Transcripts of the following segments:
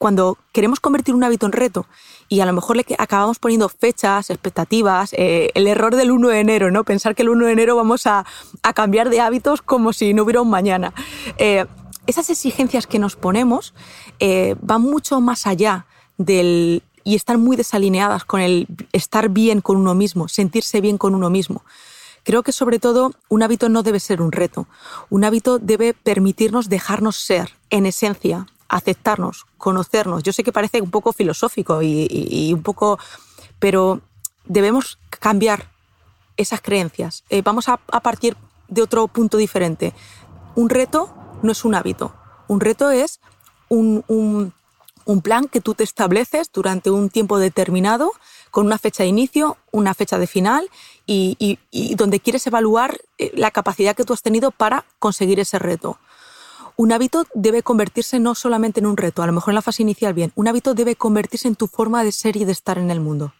Cuando queremos convertir un hábito en reto y a lo mejor le acabamos poniendo fechas, expectativas, eh, el error del 1 de enero, ¿no? Pensar que el 1 de enero vamos a, cambiar de hábitos como si no hubiera un mañana. Eh, esas exigencias que nos ponemos eh, van mucho más allá del y están muy desalineadas con el estar bien con uno mismo, sentirse bien con uno mismo. Creo que sobre todo un hábito no debe ser un reto. Un hábito debe permitirnos dejarnos ser, en esencia, aceptarnos, conocernos. Yo sé que parece un poco filosófico y, un poco, pero debemos cambiar esas creencias. Eh, vamos a, partir de otro punto diferente. Un reto no es un hábito. Un reto es un, plan que tú te estableces durante un tiempo determinado, con una fecha de inicio, una fecha de final, y donde quieres evaluar eh, la capacidad que tú has tenido para conseguir ese reto un hábito debe convertirse no solamente en un reto, a lo mejor en la fase inicial bien, un hábito debe convertirse en tu forma de ser y de estar en el mundo.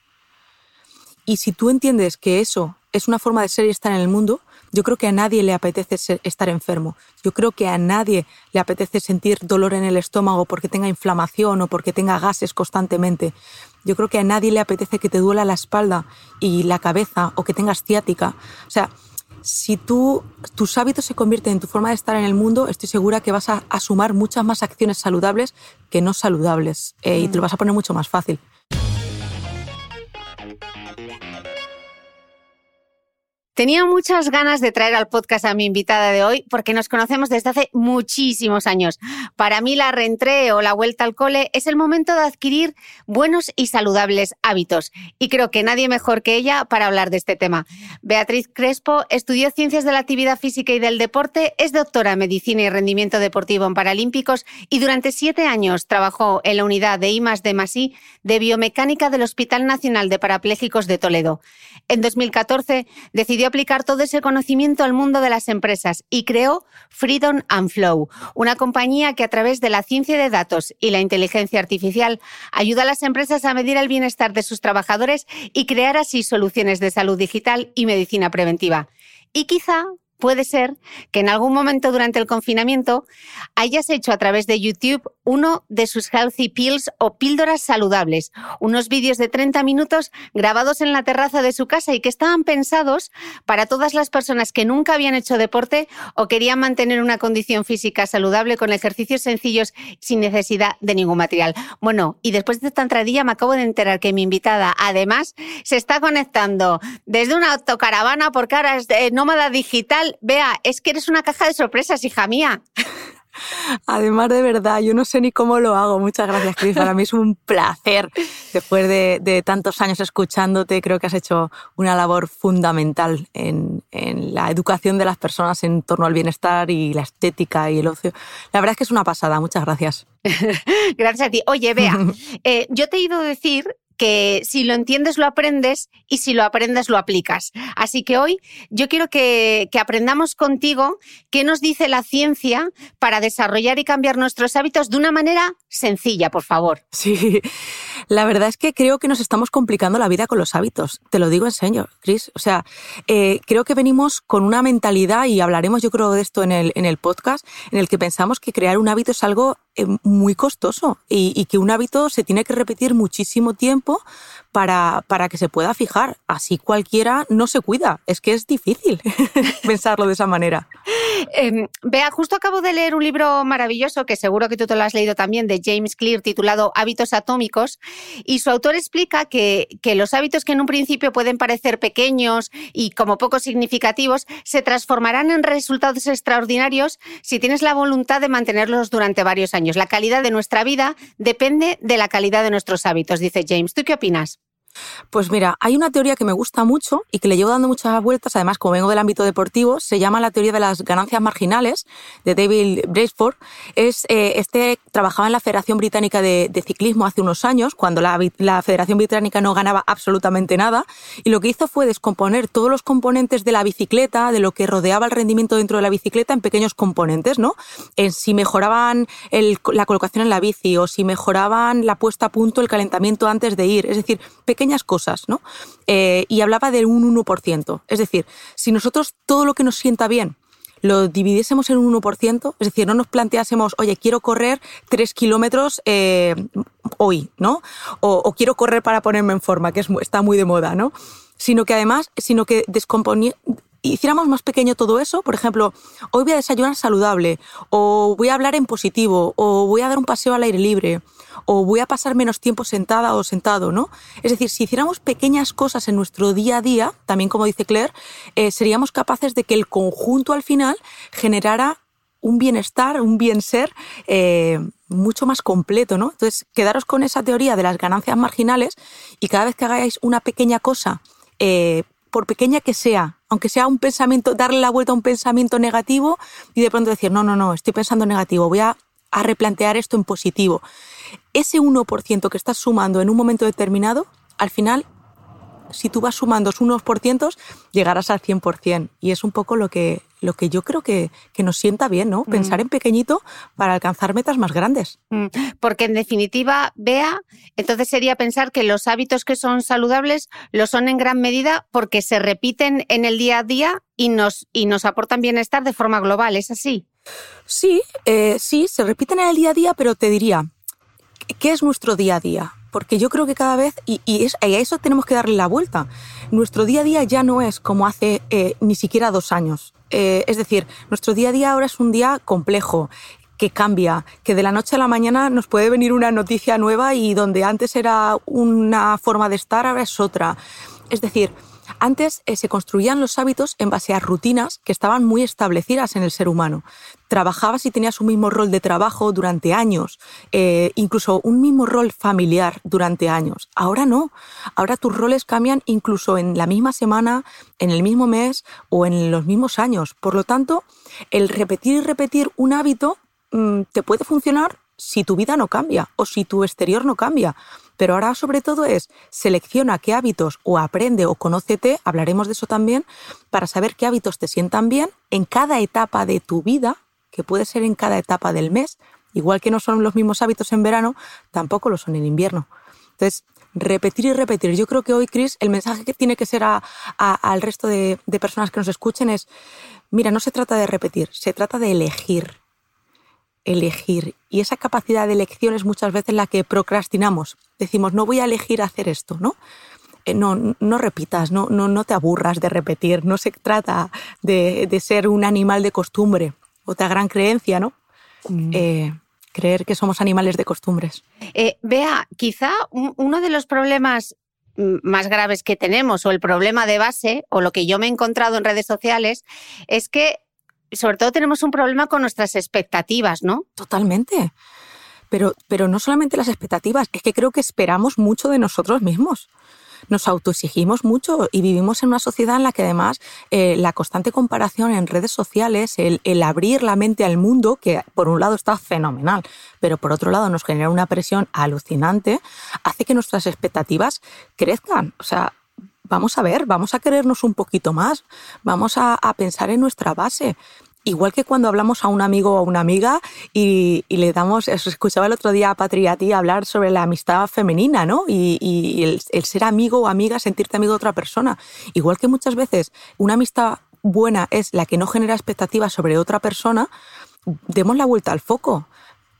Y si tú entiendes que eso es una forma de ser y estar en el mundo, yo creo que a nadie le apetece estar enfermo. Yo creo que a nadie le apetece sentir dolor en el estómago porque tenga inflamación o porque tenga gases constantemente. Yo creo que a nadie le apetece que te duela la espalda y la cabeza o que tengas ciática. O sea, si tú, tus hábitos se convierten en tu forma de estar en el mundo, estoy segura que vas a, sumar muchas más acciones saludables que no saludables eh, y te lo vas a poner mucho más fácil. Tenía muchas ganas de traer al podcast a mi invitada de hoy porque nos conocemos desde hace muchísimos años. Para mí la reentré o la vuelta al cole es el momento de adquirir buenos y saludables hábitos y creo que nadie mejor que ella para hablar de este tema. Beatriz Crespo estudió Ciencias de la Actividad Física y del Deporte, es doctora en Medicina y Rendimiento Deportivo en Paralímpicos y durante siete años trabajó en la unidad de Masí de Biomecánica del Hospital Nacional de Parapléjicos de Toledo. En 2014 decidió aplicar todo ese conocimiento al mundo de las empresas y creó Freedom and Flow, una compañía que a través de la ciencia de datos y la inteligencia artificial ayuda a las empresas a medir el bienestar de sus trabajadores y crear así soluciones de salud digital y medicina preventiva. Y quizá puede ser que en algún momento durante el confinamiento hayas hecho a través de YouTube uno de sus Healthy Pills o píldoras saludables, unos vídeos de 30 minutos grabados en la terraza de su casa y que estaban pensados para todas las personas que nunca habían hecho deporte o querían mantener una condición física saludable con ejercicios sencillos sin necesidad de ningún material. Bueno, y después de esta entradilla me acabo de enterar que mi invitada además se está conectando desde una autocaravana porque ahora es nómada digital. Vea, es que eres una caja de sorpresas, hija mía. Además, de verdad, yo no sé ni cómo lo hago. Muchas gracias, Cris. Para mí es un placer. Después de, tantos años escuchándote, creo que has hecho una labor fundamental en, la educación de las personas en torno al bienestar y la estética y el ocio. La verdad es que es una pasada. Muchas gracias. gracias a ti. Oye, vea, eh, yo te he ido a decir que si lo entiendes lo aprendes y si lo aprendes lo aplicas. Así que hoy yo quiero que, que, aprendamos contigo qué nos dice la ciencia para desarrollar y cambiar nuestros hábitos de una manera sencilla, por favor. Sí, la verdad es que creo que nos estamos complicando la vida con los hábitos. Te lo digo en serio, Chris. O sea, eh, creo que venimos con una mentalidad, y hablaremos yo creo de esto en el, en el podcast, en el que pensamos que crear un hábito es algo eh, muy costoso y, y que un hábito se tiene que repetir muchísimo tiempo para, para que se pueda fijar. Así cualquiera no se cuida. Es que es difícil pensarlo de esa manera. Vea, justo acabo de leer un libro maravilloso que seguro que tú te lo has leído también, de James Clear, titulado Hábitos Atómicos, y su autor explica que, que los hábitos que en un principio pueden parecer pequeños y como poco significativos, se transformarán en resultados extraordinarios si tienes la voluntad de mantenerlos durante varios años. La calidad de nuestra vida depende de la calidad de nuestros hábitos, dice James. ¿Tú qué opinas? Pues mira, hay una teoría que me gusta mucho y que le llevo dando muchas vueltas, además como vengo del ámbito deportivo, se llama la teoría de las ganancias marginales de David Braceford. Es, eh, este trabajaba en la Federación Británica de, Ciclismo hace unos años, cuando la, Federación Británica no ganaba absolutamente nada, y lo que hizo fue descomponer todos los componentes de la bicicleta, de lo que rodeaba el rendimiento dentro de la bicicleta, en pequeños componentes, ¿no? En si mejoraban la colocación en la bici o si mejoraban la puesta a punto, el calentamiento antes de ir, es decir, pequeñas cosas, ¿no? Eh, y hablaba de un 1%. Es decir, si nosotros todo lo que nos sienta bien lo dividiésemos en un 1%, es decir, no nos planteásemos, oye, quiero correr 3 kilómetros eh, hoy, ¿no? O, quiero correr para ponerme en forma, que está muy de moda, ¿no? Sino que además, sino que hiciéramos más pequeño todo eso, por ejemplo, hoy voy a desayunar saludable, o voy a hablar en positivo, o voy a dar un paseo al aire libre, o voy a pasar menos tiempo sentada o sentado, ¿no? Es decir, si hiciéramos pequeñas cosas en nuestro día a día, también como dice Claire, eh, seríamos capaces de que el conjunto al final generara un bienestar, un bien ser eh, mucho más completo, ¿no? Entonces, quedaros con esa teoría de las ganancias marginales y cada vez que hagáis una pequeña cosa, eh, por pequeña que sea, aunque sea un pensamiento, darle la vuelta a un pensamiento negativo y de pronto decir, no, no, no, estoy pensando negativo, voy a replantear esto en positivo ese 1% que estás sumando en un momento determinado, al final, si tú vas sumando unos por cientos, llegarás al 100%. Y es un poco lo que, lo que yo creo que, que nos sienta bien, ¿no? Mm. Pensar en pequeñito para alcanzar metas más grandes. Mm. Porque en definitiva, vea, entonces sería pensar que los hábitos que son saludables lo son en gran medida porque se repiten en el día a día y nos, y nos aportan bienestar de forma global, ¿es así? Sí, eh, sí, se repiten en el día a día, pero te diría, ¿qué es nuestro día a día? Porque yo creo que cada vez, y, a eso tenemos que darle la vuelta, nuestro día a día ya no es como hace eh, ni siquiera dos años. Eh, es decir, nuestro día a día ahora es un día complejo, que cambia, que de la noche a la mañana nos puede venir una noticia nueva y donde antes era una forma de estar, ahora es otra. Es decir, antes eh, se construían los hábitos en base a rutinas que estaban muy establecidas en el ser humano. Trabajabas y tenías un mismo rol de trabajo durante años, eh, incluso un mismo rol familiar durante años. Ahora no. Ahora tus roles cambian incluso en la misma semana, en el mismo mes o en los mismos años. Por lo tanto, el repetir y repetir un hábito mm, te puede funcionar si tu vida no cambia o si tu exterior no cambia. Pero ahora sobre todo es selecciona qué hábitos o aprende o conócete, hablaremos de eso también, para saber qué hábitos te sientan bien en cada etapa de tu vida, que puede ser en cada etapa del mes, igual que no son los mismos hábitos en verano, tampoco lo son en invierno. Entonces, repetir y repetir. Yo creo que hoy, Chris, el mensaje que tiene que ser al resto de, personas que nos escuchen es, mira, no se trata de repetir, se trata de elegir. elegir. Y esa capacidad de elección es muchas veces la que procrastinamos. Decimos, no voy a elegir hacer esto, ¿no? Eh, no, no repitas, no, no, no te aburras de repetir. No se trata de, de ser un animal de costumbre. Otra gran creencia, ¿no? Mm. Eh, creer que somos animales de costumbres. Eh, Vea, quizá uno de los problemas más graves que tenemos o el problema de base o lo que yo me he encontrado en redes sociales es que sobre todo tenemos un problema con nuestras expectativas, ¿no? Totalmente. Pero, pero no solamente las expectativas, es que creo que esperamos mucho de nosotros mismos nos autoexigimos mucho y vivimos en una sociedad en la que además eh, la constante comparación en redes sociales, el, abrir la mente al mundo, que por un lado está fenomenal, pero por otro lado nos genera una presión alucinante, hace que nuestras expectativas crezcan. O sea, vamos a ver, vamos a querernos un poquito más, vamos a pensar en nuestra base. Igual que cuando hablamos a un amigo o a una amiga y, le damos, escuchaba el otro día a ti hablar sobre la amistad femenina, ¿no? Y, el, ser amigo o amiga, sentirte amigo de otra persona. Igual que muchas veces una amistad buena es la que no genera expectativas sobre otra persona, demos la vuelta al foco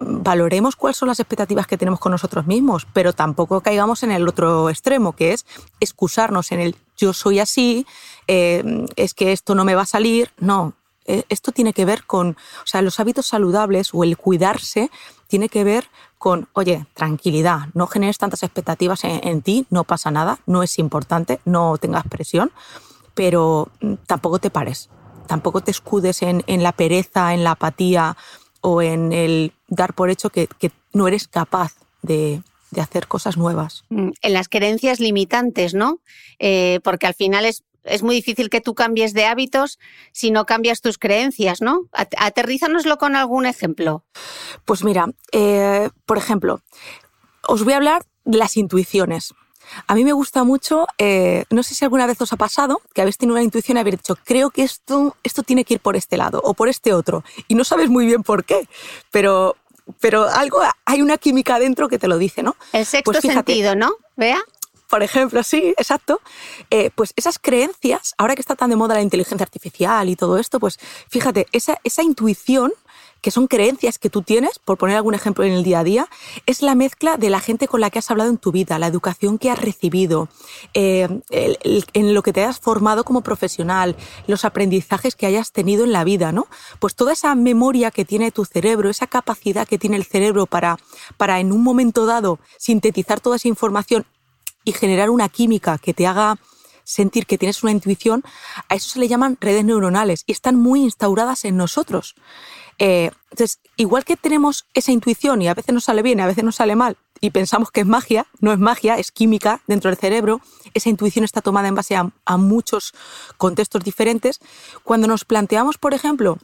valoremos cuáles son las expectativas que tenemos con nosotros mismos, pero tampoco caigamos en el otro extremo, que es excusarnos en el yo soy así, eh, es que esto no me va a salir. No, esto tiene que ver con, o sea, los hábitos saludables o el cuidarse tiene que ver con, oye, tranquilidad, no generes tantas expectativas en, ti, no pasa nada, no es importante, no tengas presión, pero mm, tampoco te pares, tampoco te escudes en, la pereza, en la apatía o en el dar por hecho que, no eres capaz de, hacer cosas nuevas. Mm, en las creencias limitantes, ¿no? Eh, porque al final es es muy difícil que tú cambies de hábitos si no cambias tus creencias, ¿no? Aterrízanoslo con algún ejemplo. Pues mira, eh, por ejemplo, os voy a hablar de las intuiciones. A mí me gusta mucho, eh, no sé si alguna vez os ha pasado, que habéis tenido una intuición y habéis dicho, creo que esto, esto tiene que ir por este lado o por este otro, y no sabes muy bien por qué, pero, pero algo, hay una química dentro que te lo dice, ¿no? El sexto pues sentido, ¿no? Vea por ejemplo, sí, exacto. Eh, pues esas creencias, ahora que está tan de moda la inteligencia artificial y todo esto, pues fíjate, esa, esa intuición que son creencias que tú tienes, por poner algún ejemplo en el día a día, es la mezcla de la gente con la que has hablado en tu vida, la educación que has recibido, eh, en lo que te has formado como profesional, los aprendizajes que hayas tenido en la vida, ¿no? Pues toda esa memoria que tiene tu cerebro, esa capacidad que tiene el cerebro para, para en un momento dado sintetizar toda esa información y generar una química que te haga sentir que tienes una intuición, a eso se le llaman redes neuronales y están muy instauradas en nosotros. Eh, entonces, igual que tenemos esa intuición y a veces nos sale bien a veces nos sale mal y pensamos que es magia, no es magia, es química dentro del cerebro, esa intuición está tomada en base a muchos contextos diferentes. Cuando nos planteamos, por ejemplo,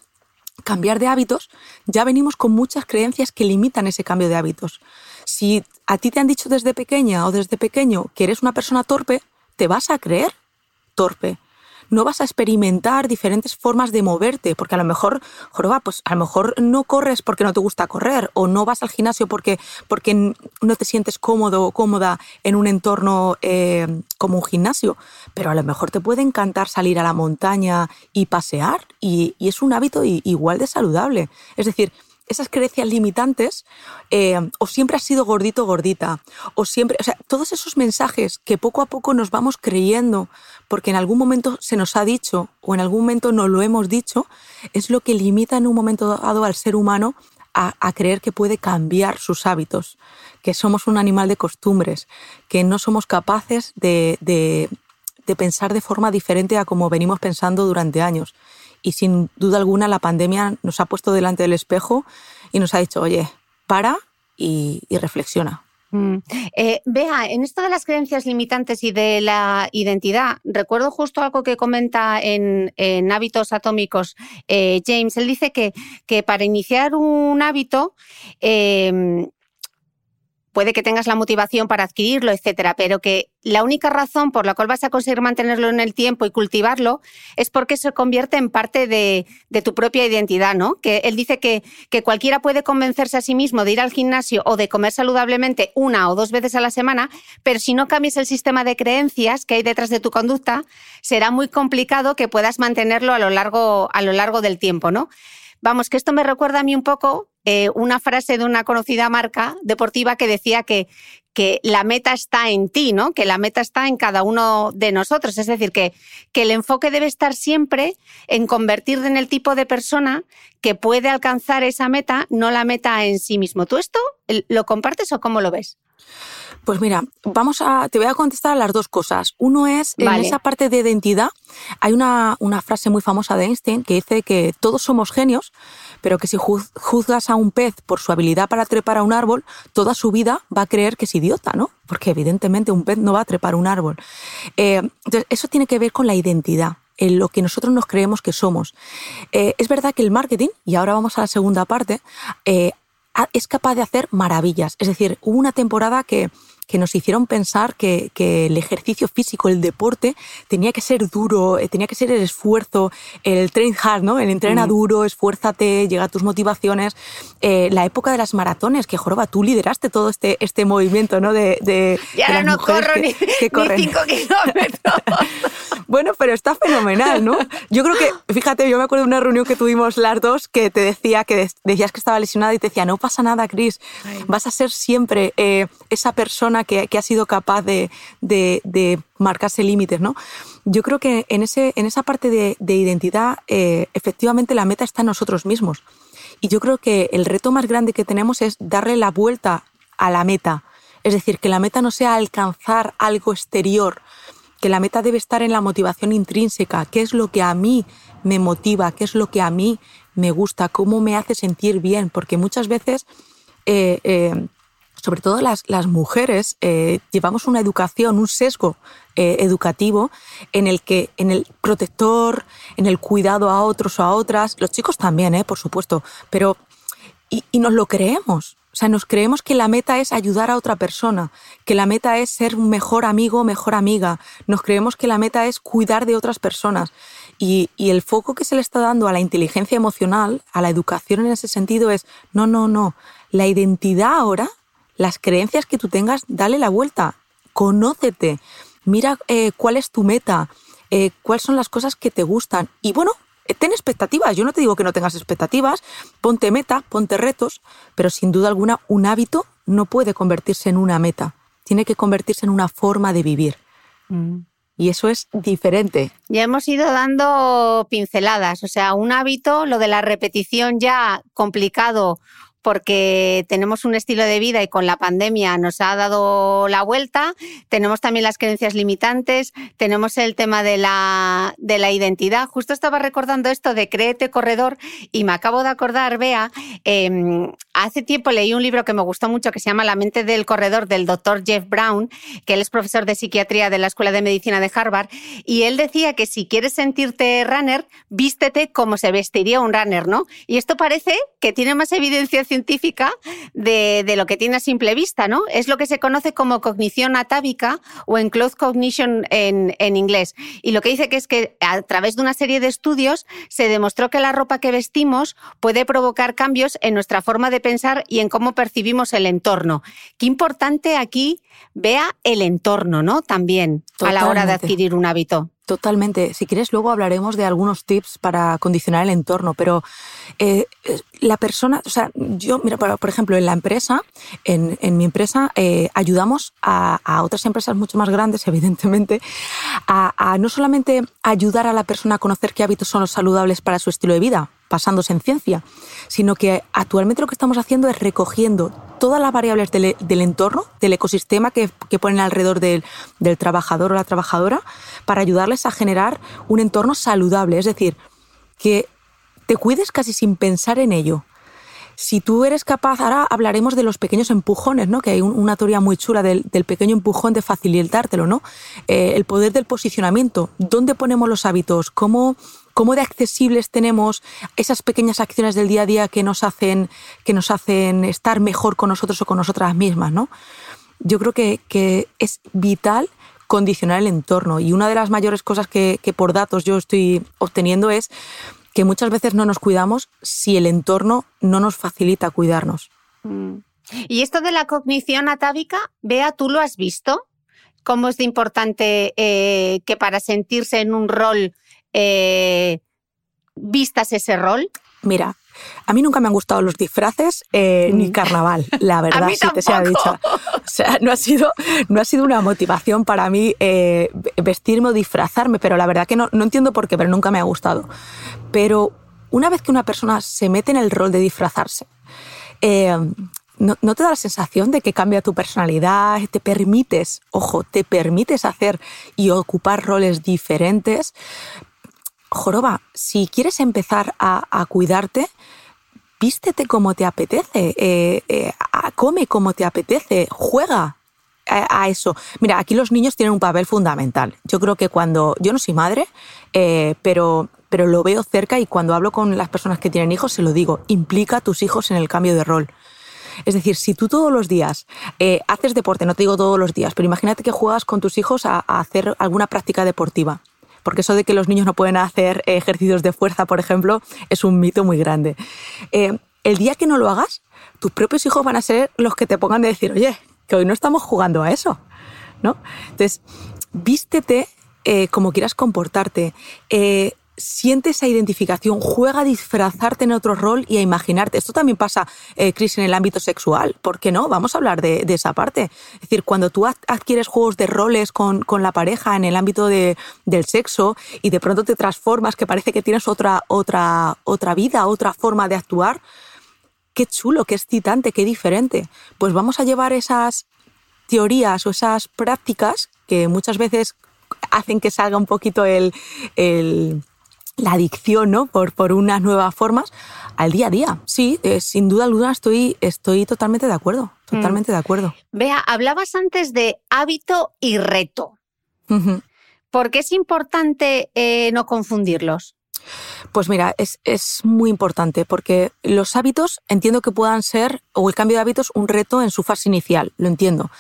cambiar de hábitos, ya venimos con muchas creencias que limitan ese cambio de hábitos. Si a ti te han dicho desde pequeña o desde pequeño que eres una persona torpe, te vas a creer torpe. No vas a experimentar diferentes formas de moverte, porque a lo mejor, joroba, pues a lo mejor no corres porque no te gusta correr, o no vas al gimnasio porque, porque no te sientes cómodo o cómoda en un entorno eh, como un gimnasio, pero a lo mejor te puede encantar salir a la montaña y pasear, y, y es un hábito igual de saludable. Es decir, esas creencias limitantes, eh, o siempre has sido gordito gordita, o siempre, o sea, todos esos mensajes que poco a poco nos vamos creyendo porque en algún momento se nos ha dicho o en algún momento no lo hemos dicho, es lo que limita en un momento dado al ser humano a, creer que puede cambiar sus hábitos, que somos un animal de costumbres, que no somos capaces de, de pensar de forma diferente a como venimos pensando durante años y sin duda alguna la pandemia nos ha puesto delante del espejo y nos ha dicho, oye, para y, reflexiona. Mm. Eh, Vea, en esto de las creencias limitantes y de la identidad, recuerdo justo algo que comenta en, Hábitos Atómicos eh, James. Él dice que, que, para iniciar un hábito eh, puede que tengas la motivación para adquirirlo, etcétera, pero que la única razón por la cual vas a conseguir mantenerlo en el tiempo y cultivarlo es porque se convierte en parte de, tu propia identidad, ¿no? Que él dice que, que, cualquiera puede convencerse a sí mismo de ir al gimnasio o de comer saludablemente una o dos veces a la semana, pero si no cambias el sistema de creencias que hay detrás de tu conducta, será muy complicado que puedas mantenerlo a lo largo, a lo largo del tiempo, ¿no? Vamos, que esto me recuerda a mí un poco eh, una frase de una conocida marca deportiva que decía que, que la meta está en ti, ¿no? Que la meta está en cada uno de nosotros. Es decir, que, que el enfoque debe estar siempre en convertirte en el tipo de persona que puede alcanzar esa meta, no la meta en sí mismo. ¿Tú esto lo compartes o cómo lo ves? Pues mira, vamos a, te voy a contestar a las dos cosas. Uno es, en esa parte de identidad, hay una, una, frase muy famosa de Einstein que dice que todos somos genios, pero que si juzgas a un pez por su habilidad para trepar a un árbol, toda su vida va a creer que es idiota, ¿no? Porque evidentemente un pez no va a trepar un árbol. Eh, entonces, eso tiene que ver con la identidad en lo que nosotros nos creemos que somos. Eh, es verdad que el marketing, y ahora vamos a la segunda parte, eh, es capaz de hacer maravillas. Es decir, hubo una temporada que que nos hicieron pensar que, el ejercicio físico, el deporte, tenía que ser duro, eh, tenía que ser el esfuerzo, el train hard, ¿no? El entrena duro, esfuérzate, llega a tus motivaciones. Eh, la época de las maratones, que joroba, tú lideraste todo este, este movimiento, ¿no? De, de, y ahora no corro ni, cinco kilómetros. bueno, pero está fenomenal, ¿no? Yo creo que, fíjate, yo me acuerdo de una reunión que tuvimos las dos que te decía que decías que estaba lesionada y te decía, no pasa nada, Cris, vas a ser siempre eh, esa persona que, ha sido capaz de, marcarse límites, ¿no? Yo creo que en, ese, en esa parte de, identidad, eh, efectivamente la meta está en nosotros mismos. Y yo creo que el reto más grande que tenemos es darle la vuelta a la meta. Es decir, que la meta no sea alcanzar algo exterior, que la meta debe estar en la motivación intrínseca, qué es lo que a mí me motiva, qué es lo que a mí me gusta, cómo me hace sentir bien, porque muchas veces eh, eh, sobre todo las, las mujeres, eh, llevamos una educación, un sesgo eh, educativo en el que, en el protector, en el cuidado a otros o a otras, los chicos también, eh, por supuesto, pero y, y nos lo creemos. O sea, nos creemos que la meta es ayudar a otra persona, que la meta es ser un mejor amigo o mejor amiga. Nos creemos que la meta es cuidar de otras personas. Y, y, el foco que se le está dando a la inteligencia emocional, a la educación en ese sentido es, no, no, no. La identidad ahora las creencias que tú tengas, dale la vuelta, conócete, mira eh, cuál es tu meta, eh, cuáles son las cosas que te gustan. Y bueno, eh, ten expectativas. Yo no te digo que no tengas expectativas, ponte meta, ponte retos, pero sin duda alguna un hábito no puede convertirse en una meta, tiene que convertirse en una forma de vivir. Mm. Y eso es diferente. Ya hemos ido dando pinceladas, o sea, un hábito, lo de la repetición ya complicado porque tenemos un estilo de vida y con la pandemia nos ha dado la vuelta. Tenemos también las creencias limitantes, tenemos el tema de la, de la identidad. Justo estaba recordando esto de Créete Corredor y me acabo de acordar, Bea, em, hace tiempo leí un libro que me gustó mucho que se llama La mente del corredor del doctor Jeff Brown, que él es profesor de psiquiatría de la Escuela de Medicina de Harvard, y él decía que si quieres sentirte runner, vístete como se vestiría un runner, ¿no? Y esto parece que tiene más evidencia científica científica de, lo que tiene a simple vista, ¿no? Es lo que se conoce como cognición atávica o en cloth cognition en, en inglés. Y lo que dice que es que a través de una serie de estudios se demostró que la ropa que vestimos puede provocar cambios en nuestra forma de pensar y en cómo percibimos el entorno. Qué importante aquí vea el entorno, ¿no? También a la hora de adquirir un hábito. Totalmente. Si quieres, luego hablaremos de algunos tips para condicionar el entorno, pero eh, la persona, o sea, yo, mira, por, ejemplo, en la empresa, en, mi empresa, eh, ayudamos a, otras empresas mucho más grandes, evidentemente, a, no solamente ayudar a la persona a conocer qué hábitos son los saludables para su estilo de vida, pasándose en ciencia, sino que actualmente lo que estamos haciendo es recogiendo todas las variables del, entorno, del ecosistema que, ponen alrededor del, del, trabajador o la trabajadora, para ayudarles a generar un entorno saludable, es decir, que te cuides casi sin pensar en ello. Si tú eres capaz, ahora hablaremos de los pequeños empujones, ¿no? Que hay una teoría muy chula del, pequeño empujón de facilitártelo, ¿no? Eh, el poder del posicionamiento. ¿Dónde ponemos los hábitos? ¿Cómo, cómo de accesibles tenemos esas pequeñas acciones del día a día que nos hacen, que nos hacen estar mejor con nosotros o con nosotras mismas, ¿no? Yo creo que, es vital condicionar el entorno. Y una de las mayores cosas que, por datos yo estoy obteniendo es que muchas veces no nos cuidamos si el entorno no nos facilita cuidarnos. Mm. Y esto de la cognición atávica, Bea, ¿tú lo has visto? ¿Cómo es importante eh, que para sentirse en un rol eh, vistas ese rol? Mira, A mí nunca me han gustado los disfraces eh, ni mm. carnaval, la verdad, si te sea dicho. O sea, no ha sido, no ha sido una motivación para mí eh, vestirme o disfrazarme, pero la verdad que no, no entiendo por qué, pero nunca me ha gustado. Pero una vez que una persona se mete en el rol de disfrazarse, eh, ¿no, ¿no, te da la sensación de que cambia tu personalidad? Te permites, ojo, te permites hacer y ocupar roles diferentes. Joroba, si quieres empezar a, cuidarte, vístete como te apetece, eh, eh, come como te apetece, juega a, eso. Mira, aquí los niños tienen un papel fundamental. Yo creo que cuando yo no soy madre, pero pero lo veo cerca y cuando hablo con las personas que tienen hijos se lo digo, implica a tus hijos en el cambio de rol. Es decir, si tú todos los días eh, haces deporte, no te digo todos los días, pero imagínate que juegas con tus hijos a, hacer alguna práctica deportiva. Porque eso de que los niños no pueden hacer ejercicios de fuerza, por ejemplo, es un mito muy grande. Eh, el día que no lo hagas, tus propios hijos van a ser los que te pongan de decir, oye, que hoy no estamos jugando a eso. ¿no? Entonces, vístete eh, como quieras comportarte siente esa identificación, juega a disfrazarte en otro rol y a imaginarte. Esto también pasa, eh, Chris, en el ámbito sexual. ¿Por qué no? Vamos a hablar de, esa parte. Es decir, cuando tú adquieres juegos de roles con, la pareja en el ámbito del sexo y de pronto te transformas, que parece que tienes otra, otra, otra vida, otra forma de actuar, qué chulo, qué excitante, qué diferente. Pues vamos a llevar esas teorías o esas prácticas que muchas veces hacen que salga un poquito el la adicción ¿no? por, por unas nuevas formas al día a día. Sí, eh, sin duda alguna estoy, estoy totalmente de acuerdo, totalmente de acuerdo. Vea, hablabas antes de hábito y reto. ¿Por qué es importante eh, no confundirlos? Pues mira, es, es, muy importante porque los hábitos entiendo que puedan ser, o el cambio de hábitos, un reto en su fase inicial, lo entiendo,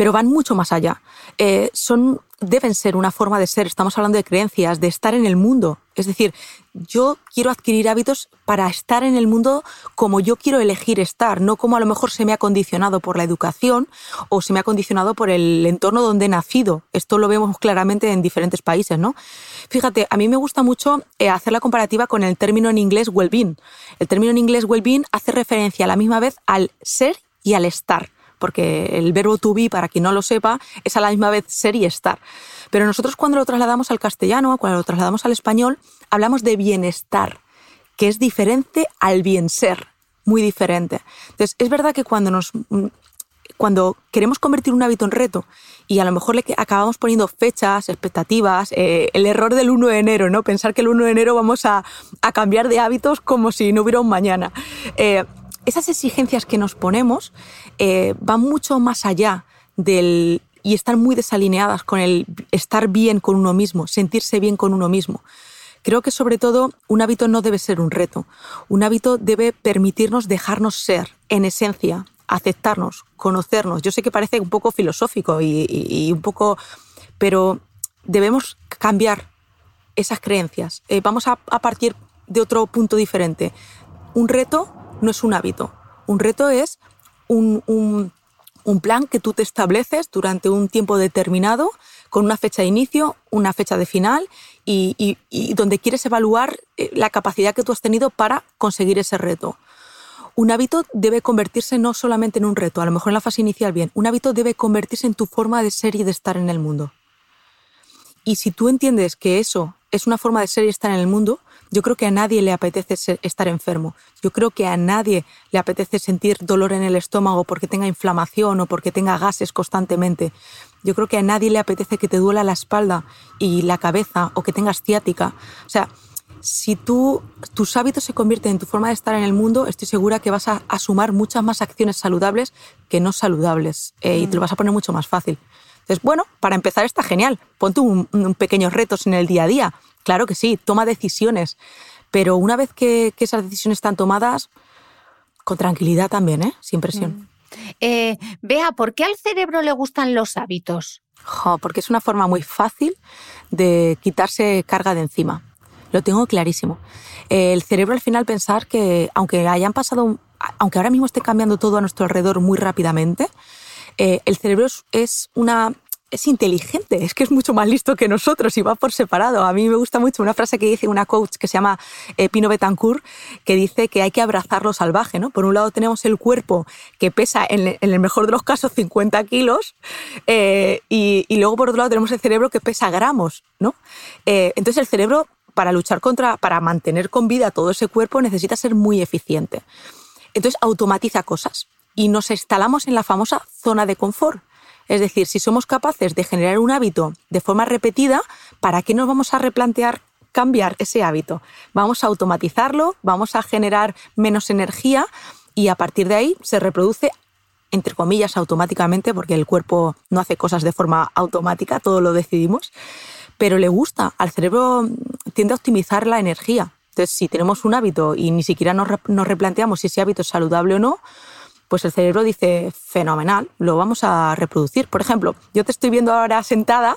pero van mucho más allá. Eh, son deben ser una forma de ser. Estamos hablando de creencias, de estar en el mundo. Es decir, yo quiero adquirir hábitos para estar en el mundo como yo quiero elegir estar, no como a lo mejor se me ha condicionado por la educación o se me ha condicionado por el entorno donde he nacido. Esto lo vemos claramente en diferentes países, ¿no? Fíjate, a mí me gusta mucho eh, hacer la comparativa con el término en inglés well-being. El término en inglés well-being hace referencia a la misma vez al ser y al estar porque el verbo to be, para quien no lo sepa, es a la misma vez ser y estar. Pero nosotros cuando lo trasladamos al castellano, cuando lo trasladamos al español, hablamos de bienestar, que es diferente al bien ser, muy diferente. Entonces, es verdad que cuando nos cuando queremos convertir un hábito en reto y a lo mejor le acabamos poniendo fechas, expectativas, eh, el error del 1 de enero, ¿no? Pensar que el 1 de enero vamos a, cambiar de hábitos como si no hubiera un mañana. Eh, esas exigencias que nos ponemos eh, van mucho más allá del y están muy desalineadas con el estar bien con uno mismo, sentirse bien con uno mismo. Creo que sobre todo un hábito no debe ser un reto. Un hábito debe permitirnos dejarnos ser, en esencia, aceptarnos, conocernos. Yo sé que parece un poco filosófico y, un poco, pero debemos cambiar esas creencias. Eh, vamos a partir de otro punto diferente. Un reto no es un hábito. Un reto es un, plan que tú te estableces durante un tiempo determinado con una fecha de inicio, una fecha de final y, donde quieres evaluar eh, la capacidad que tú has tenido para conseguir ese reto. Un hábito debe convertirse no solamente en un reto, a lo mejor en la fase inicial bien, un hábito debe convertirse en tu forma de ser y de estar en el mundo. Y si tú entiendes que eso es una forma de ser y estar en el mundo, yo creo que a nadie le apetece estar enfermo. Yo creo que a nadie le apetece sentir dolor en el estómago porque tenga inflamación o porque tenga gases constantemente. Yo creo que a nadie le apetece que te duela la espalda y la cabeza o que tengas ciática. O sea, si tú, tus hábitos se convierten en tu forma de estar en el mundo, estoy segura que vas a, sumar muchas más acciones saludables que no saludables eh, y te lo vas a poner mucho más fácil. Entonces, bueno, para empezar está genial. Ponte un, pequeños retos en el día a día. Claro que sí, toma decisiones. Pero una vez que, esas decisiones están tomadas, con tranquilidad también, ¿eh? sin presión. Mm. Eh, Vea, ¿por qué al cerebro le gustan los hábitos? porque es una forma muy fácil de quitarse carga de encima. Lo tengo clarísimo. El cerebro al final pensar que aunque hayan pasado, aunque ahora mismo esté cambiando todo a nuestro alrededor muy rápidamente, eh, el cerebro es una es inteligente, es que es mucho más listo que nosotros y va por separado. A mí me gusta mucho una frase que dice una coach que se llama eh, Pino Betancourt, que dice que hay que abrazar lo salvaje. ¿no? Por un lado tenemos el cuerpo que pesa en, el mejor de los casos 50 kilos eh, y, luego por otro lado tenemos el cerebro que pesa gramos. ¿no? Eh, entonces el cerebro para luchar contra, para mantener con vida todo ese cuerpo necesita ser muy eficiente. Entonces automatiza cosas y nos instalamos en la famosa zona de confort es decir, si somos capaces de generar un hábito de forma repetida, ¿para qué nos vamos a replantear cambiar ese hábito? Vamos a automatizarlo, vamos a generar menos energía y a partir de ahí se reproduce entre comillas automáticamente porque el cuerpo no hace cosas de forma automática, todo lo decidimos, pero le gusta, al cerebro tiende a optimizar la energía. Entonces, si tenemos un hábito y ni siquiera nos, replanteamos si ese hábito es saludable o no, pues el cerebro dice, fenomenal, lo vamos a reproducir. Por ejemplo, yo te estoy viendo ahora sentada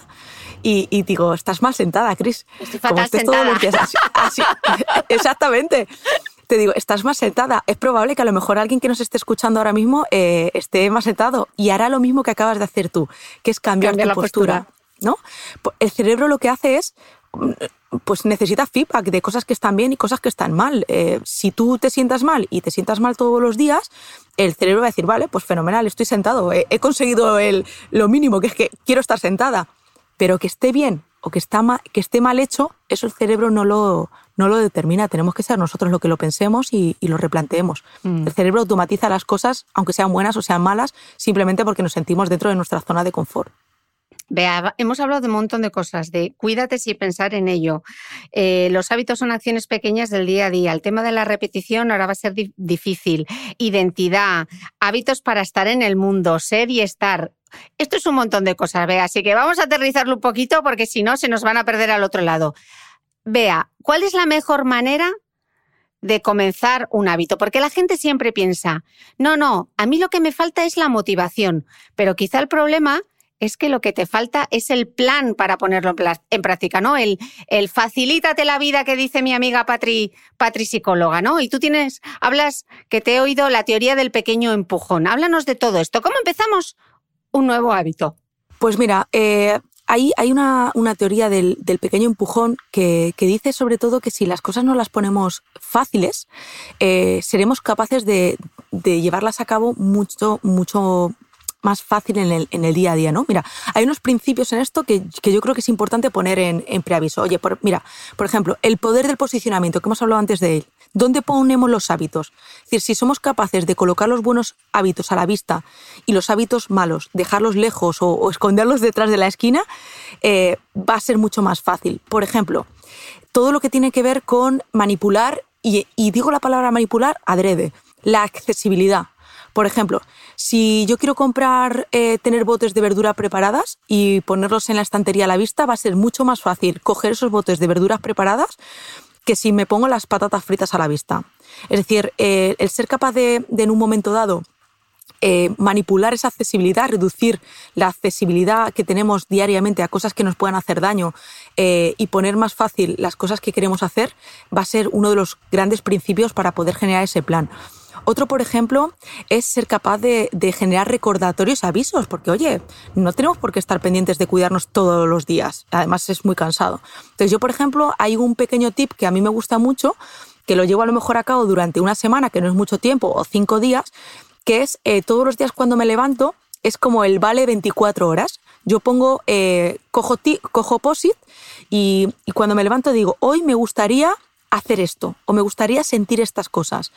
y, digo, estás mal sentada, Cris. Estoy fatal sentada. exactamente. Te digo, estás más sentada. Es probable que a lo mejor alguien que nos esté escuchando ahora mismo eh, esté más sentado y hará lo mismo que acabas de hacer tú, que es cambiar tu postura. ¿no? El cerebro lo que hace es pues necesita feedback de cosas que están bien y cosas que están mal. Eh, si tú te sientas mal y te sientas mal todos los días, el cerebro va a decir, vale, pues fenomenal, estoy sentado, he, conseguido el, lo mínimo, que es que quiero estar sentada. Pero que esté bien o que, está que esté mal hecho, eso el cerebro no lo, no lo determina. Tenemos que ser nosotros lo que lo pensemos y, lo replanteemos. Mm. El cerebro automatiza las cosas, aunque sean buenas o sean malas, simplemente porque nos sentimos dentro de nuestra zona de confort. Vea, hemos hablado de un montón de cosas, de cuídate sin pensar en ello. Eh, los hábitos son acciones pequeñas del día a día. El tema de la repetición ahora va a ser difícil. Identidad, hábitos para estar en el mundo, ser y estar. Esto es un montón de cosas, Vea. Así que vamos a aterrizarlo un poquito porque si no se nos van a perder al otro lado. Vea, ¿cuál es la mejor manera de comenzar un hábito, porque la gente siempre piensa, no, no, a mí lo que me falta es la motivación, pero quizá el problema es que lo que te falta es el plan para ponerlo en, práctica, ¿no? El, el facilítate la vida que dice mi amiga Patri, Patri psicóloga, ¿no? Y tú tienes, hablas que te he oído la teoría del pequeño empujón. Háblanos de todo esto. ¿Cómo empezamos un nuevo hábito? Pues mira, eh, hay, una, teoría del, pequeño empujón que, dice sobre todo que si las cosas no las ponemos fáciles, eh, seremos capaces de, de, llevarlas a cabo mucho, mucho más fácil en el, en el, día a día, ¿no? Mira, hay unos principios en esto que, que yo creo que es importante poner en, preaviso. Oye, por, mira, por ejemplo, el poder del posicionamiento, que hemos hablado antes de él. ¿Dónde ponemos los hábitos? Es decir, si somos capaces de colocar los buenos hábitos a la vista y los hábitos malos, dejarlos lejos o, esconderlos detrás de la esquina, eh, va a ser mucho más fácil. Por ejemplo, todo lo que tiene que ver con manipular, y digo la palabra manipular adrede, la accesibilidad. Por ejemplo, si yo quiero comprar, eh, tener botes de verdura preparadas y ponerlos en la estantería a la vista, va a ser mucho más fácil coger esos botes de verduras preparadas que si me pongo las patatas fritas a la vista. Es decir, eh, el ser capaz de, en un momento dado, eh, manipular esa accesibilidad, reducir la accesibilidad que tenemos diariamente a cosas que nos puedan hacer daño y poner más fácil las cosas que queremos hacer, va a ser uno de los grandes principios para poder generar ese plan. Otro, por ejemplo, es ser capaz de, generar recordatorios, avisos, porque oye, no tenemos por qué estar pendientes de cuidarnos todos los días. Además, es muy cansado. Entonces, yo, por ejemplo, hay un pequeño tip que a mí me gusta mucho, que lo llevo a lo mejor a cabo durante una semana, que no es mucho tiempo, o cinco días, que es eh, todos los días cuando me levanto, es como el vale 24 horas. Yo pongo, eh, cojo, cojo posit y, y cuando me levanto digo, hoy me gustaría hacer esto o me gustaría sentir estas cosas.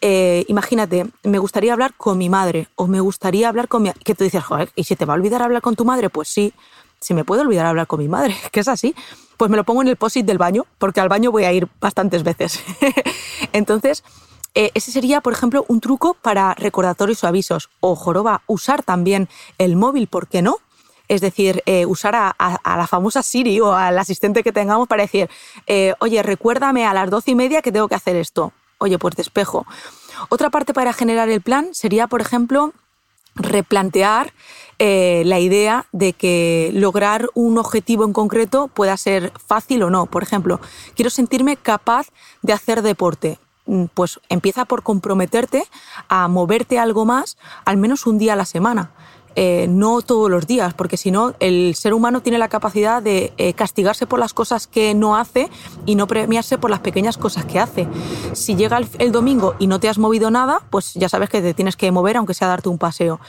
Eh, imagínate, me gustaría hablar con mi madre o me gustaría hablar con mi... Que tú dices, joder, ¿y si te va a olvidar hablar con tu madre? Pues sí, si me puedo olvidar hablar con mi madre, que es así, pues me lo pongo en el post del baño, porque al baño voy a ir bastantes veces. Entonces, eh, ese sería, por ejemplo, un truco para recordatorios o avisos. O joroba, usar también el móvil, ¿por qué no? Es decir, eh, usar a, la famosa Siri o al asistente que tengamos para decir, oye, recuérdame a las doce y media que tengo que hacer esto oye, pues despejo. Otra parte para generar el plan sería, por ejemplo, replantear eh, la idea de que lograr un objetivo en concreto pueda ser fácil o no. Por ejemplo, quiero sentirme capaz de hacer deporte. Mm, pues empieza por comprometerte a moverte algo más, al menos un día a la semana. Eh, no todos los días, porque si no, el ser humano tiene la capacidad de eh, castigarse por las cosas que no hace y no premiarse por las pequeñas cosas que hace. Si llega el, domingo y no te has movido nada, pues ya sabes que te tienes que mover, aunque sea darte un paseo.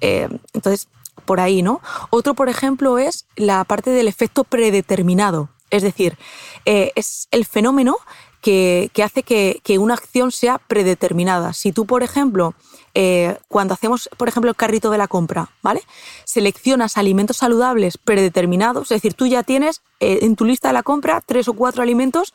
Eh, entonces, por ahí, ¿no? Otro, por ejemplo, es la parte del efecto predeterminado. Es decir, es el fenómeno que, hace que, una acción sea predeterminada. Si tú, por ejemplo, eh, cuando hacemos, por ejemplo, el carrito de la compra, ¿vale? Seleccionas alimentos saludables predeterminados, es decir, tú ya tienes eh, en tu lista de la compra tres o cuatro alimentos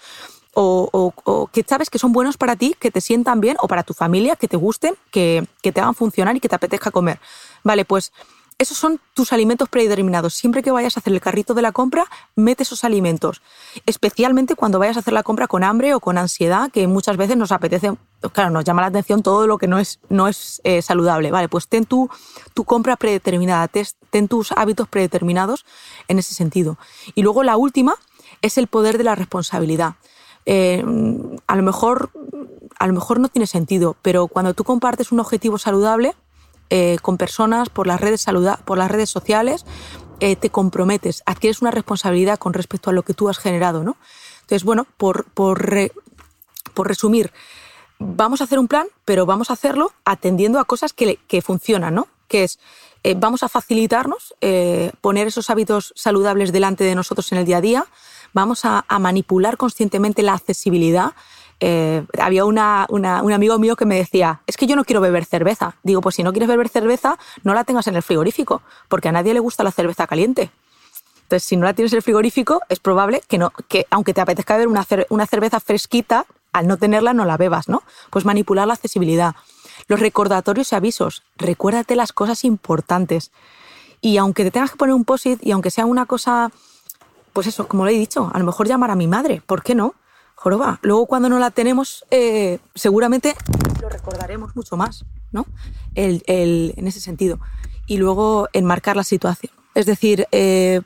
o, que sabes que son buenos para ti, que te sientan bien, o para tu familia, que te gusten, que, que te hagan funcionar y que te apetezca comer. Vale, pues esos son tus alimentos predeterminados. Siempre que vayas a hacer el carrito de la compra, mete esos alimentos. Especialmente cuando vayas a hacer la compra con hambre o con ansiedad, que muchas veces nos apetece, claro, nos llama la atención todo lo que no es, no es eh, saludable. Vale, pues ten tu, tu compra predeterminada, ten tus hábitos predeterminados en ese sentido. Y luego la última es el poder de la responsabilidad. Eh, a, lo mejor, a lo mejor no tiene sentido, pero cuando tú compartes un objetivo saludable, eh, con personas por las redes, por las redes sociales, eh, te comprometes, adquieres una responsabilidad con respecto a lo que tú has generado. ¿no? Entonces, bueno, por, por, por resumir, vamos a hacer un plan, pero vamos a hacerlo atendiendo a cosas que, que funcionan, ¿no? que es eh, vamos a facilitarnos, poner esos hábitos saludables delante de nosotros en el día a día, vamos a manipular conscientemente la accesibilidad, eh, había un amigo mío que me decía, es que yo no quiero beber cerveza. Digo, pues si no quieres beber cerveza, no la tengas en el frigorífico, porque a nadie le gusta la cerveza caliente. Entonces, si no la tienes en el frigorífico, es probable que, no, que aunque te apetezca beber una, una cerveza fresquita, al no tenerla no la bebas, ¿no? Pues manipular la accesibilidad. Los recordatorios y avisos. Recuérdate las cosas importantes. Y aunque te tengas que poner un post-it y aunque sea una cosa, pues eso, como le he dicho, a lo mejor llamar a mi madre, ¿por qué no? Joroba. Luego cuando no la tenemos, eh, seguramente lo recordaremos mucho más, ¿no? El, en ese sentido. Y luego enmarcar la situación. Es decir, eh,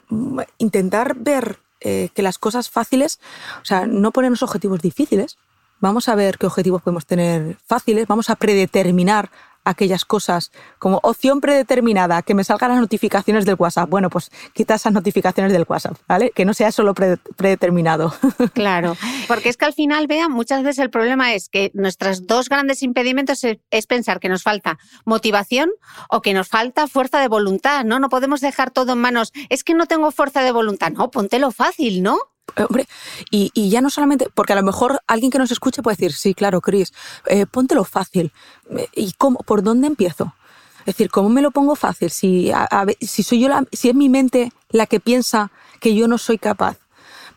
intentar ver eh, que las cosas fáciles, o sea, no ponernos objetivos difíciles. Vamos a ver qué objetivos podemos tener fáciles, vamos a predeterminar aquellas cosas como opción predeterminada, que me salgan las notificaciones del WhatsApp. Bueno, pues quita esas notificaciones del WhatsApp, ¿vale? Que no sea solo predeterminado. Claro, porque es que al final, vean, muchas veces el problema es que nuestros dos grandes impedimentos es, pensar que nos falta motivación o que nos falta fuerza de voluntad, ¿no? No podemos dejar todo en manos. Es que no tengo fuerza de voluntad. No, póntelo fácil, ¿no? Eh, hombre, y, ya no solamente, porque a lo mejor alguien que nos escuche puede decir, sí, claro, Cris, eh, póntelo fácil. Eh, ¿Y cómo, por dónde empiezo? Es decir, ¿cómo me lo pongo fácil? Si, soy yo si es mi mente la que piensa que yo no soy capaz,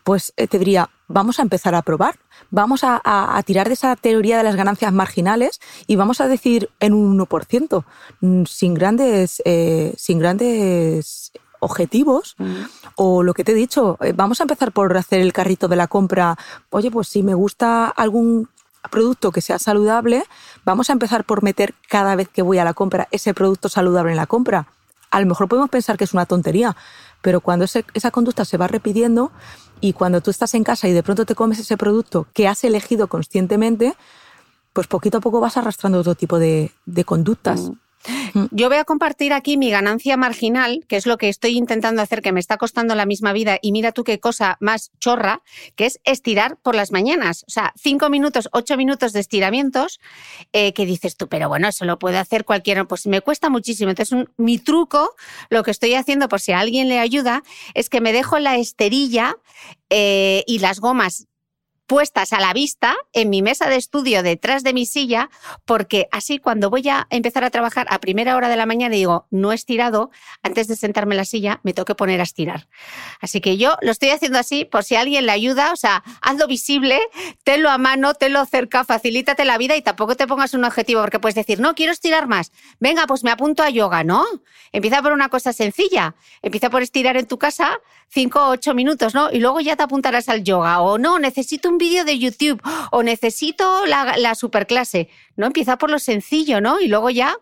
pues te diría, vamos a empezar a probar, vamos a, tirar de esa teoría de las ganancias marginales y vamos a decir en un 1%, mm, sin grandes, sin grandes objetivos mm. o lo que te he dicho, eh, vamos a empezar por hacer el carrito de la compra. Oye, pues si me gusta algún producto que sea saludable, vamos a empezar por meter cada vez que voy a la compra ese producto saludable en la compra. A lo mejor podemos pensar que es una tontería, pero cuando esa conducta se va repitiendo y cuando tú estás en casa y de pronto te comes ese producto que has elegido conscientemente, pues poquito a poco vas arrastrando otro tipo de, conductas. Mm. Yo voy a compartir aquí mi ganancia marginal, que es lo que estoy intentando hacer, que me está costando la misma vida, y mira tú qué cosa más chorra, que es estirar por las mañanas. O sea, cinco minutos, ocho minutos de estiramientos, eh, que dices tú, pero bueno, eso lo puede hacer cualquiera. Pues me cuesta muchísimo. Entonces, mi truco, lo que estoy haciendo, por si a alguien le ayuda, es que me dejo la esterilla eh, y las gomas puestas a la vista en mi mesa de estudio detrás de mi silla, porque así cuando voy a empezar a trabajar a primera hora de la mañana y digo, no he estirado, antes de sentarme en la silla me tengo que poner a estirar. Así que yo lo estoy haciendo así por si alguien le ayuda, o sea, hazlo visible, tenlo a mano, tenlo cerca, facilítate la vida y tampoco te pongas un objetivo, porque puedes decir, no, quiero estirar más. Venga, pues me apunto a yoga, ¿no? Empieza por una cosa sencilla, empieza por estirar en tu casa cinco o ocho minutos, ¿no? Y luego ya te apuntarás al yoga, o no, necesito un vídeo de YouTube o necesito la, la superclase. No, empieza por lo sencillo, ¿no? Y luego ya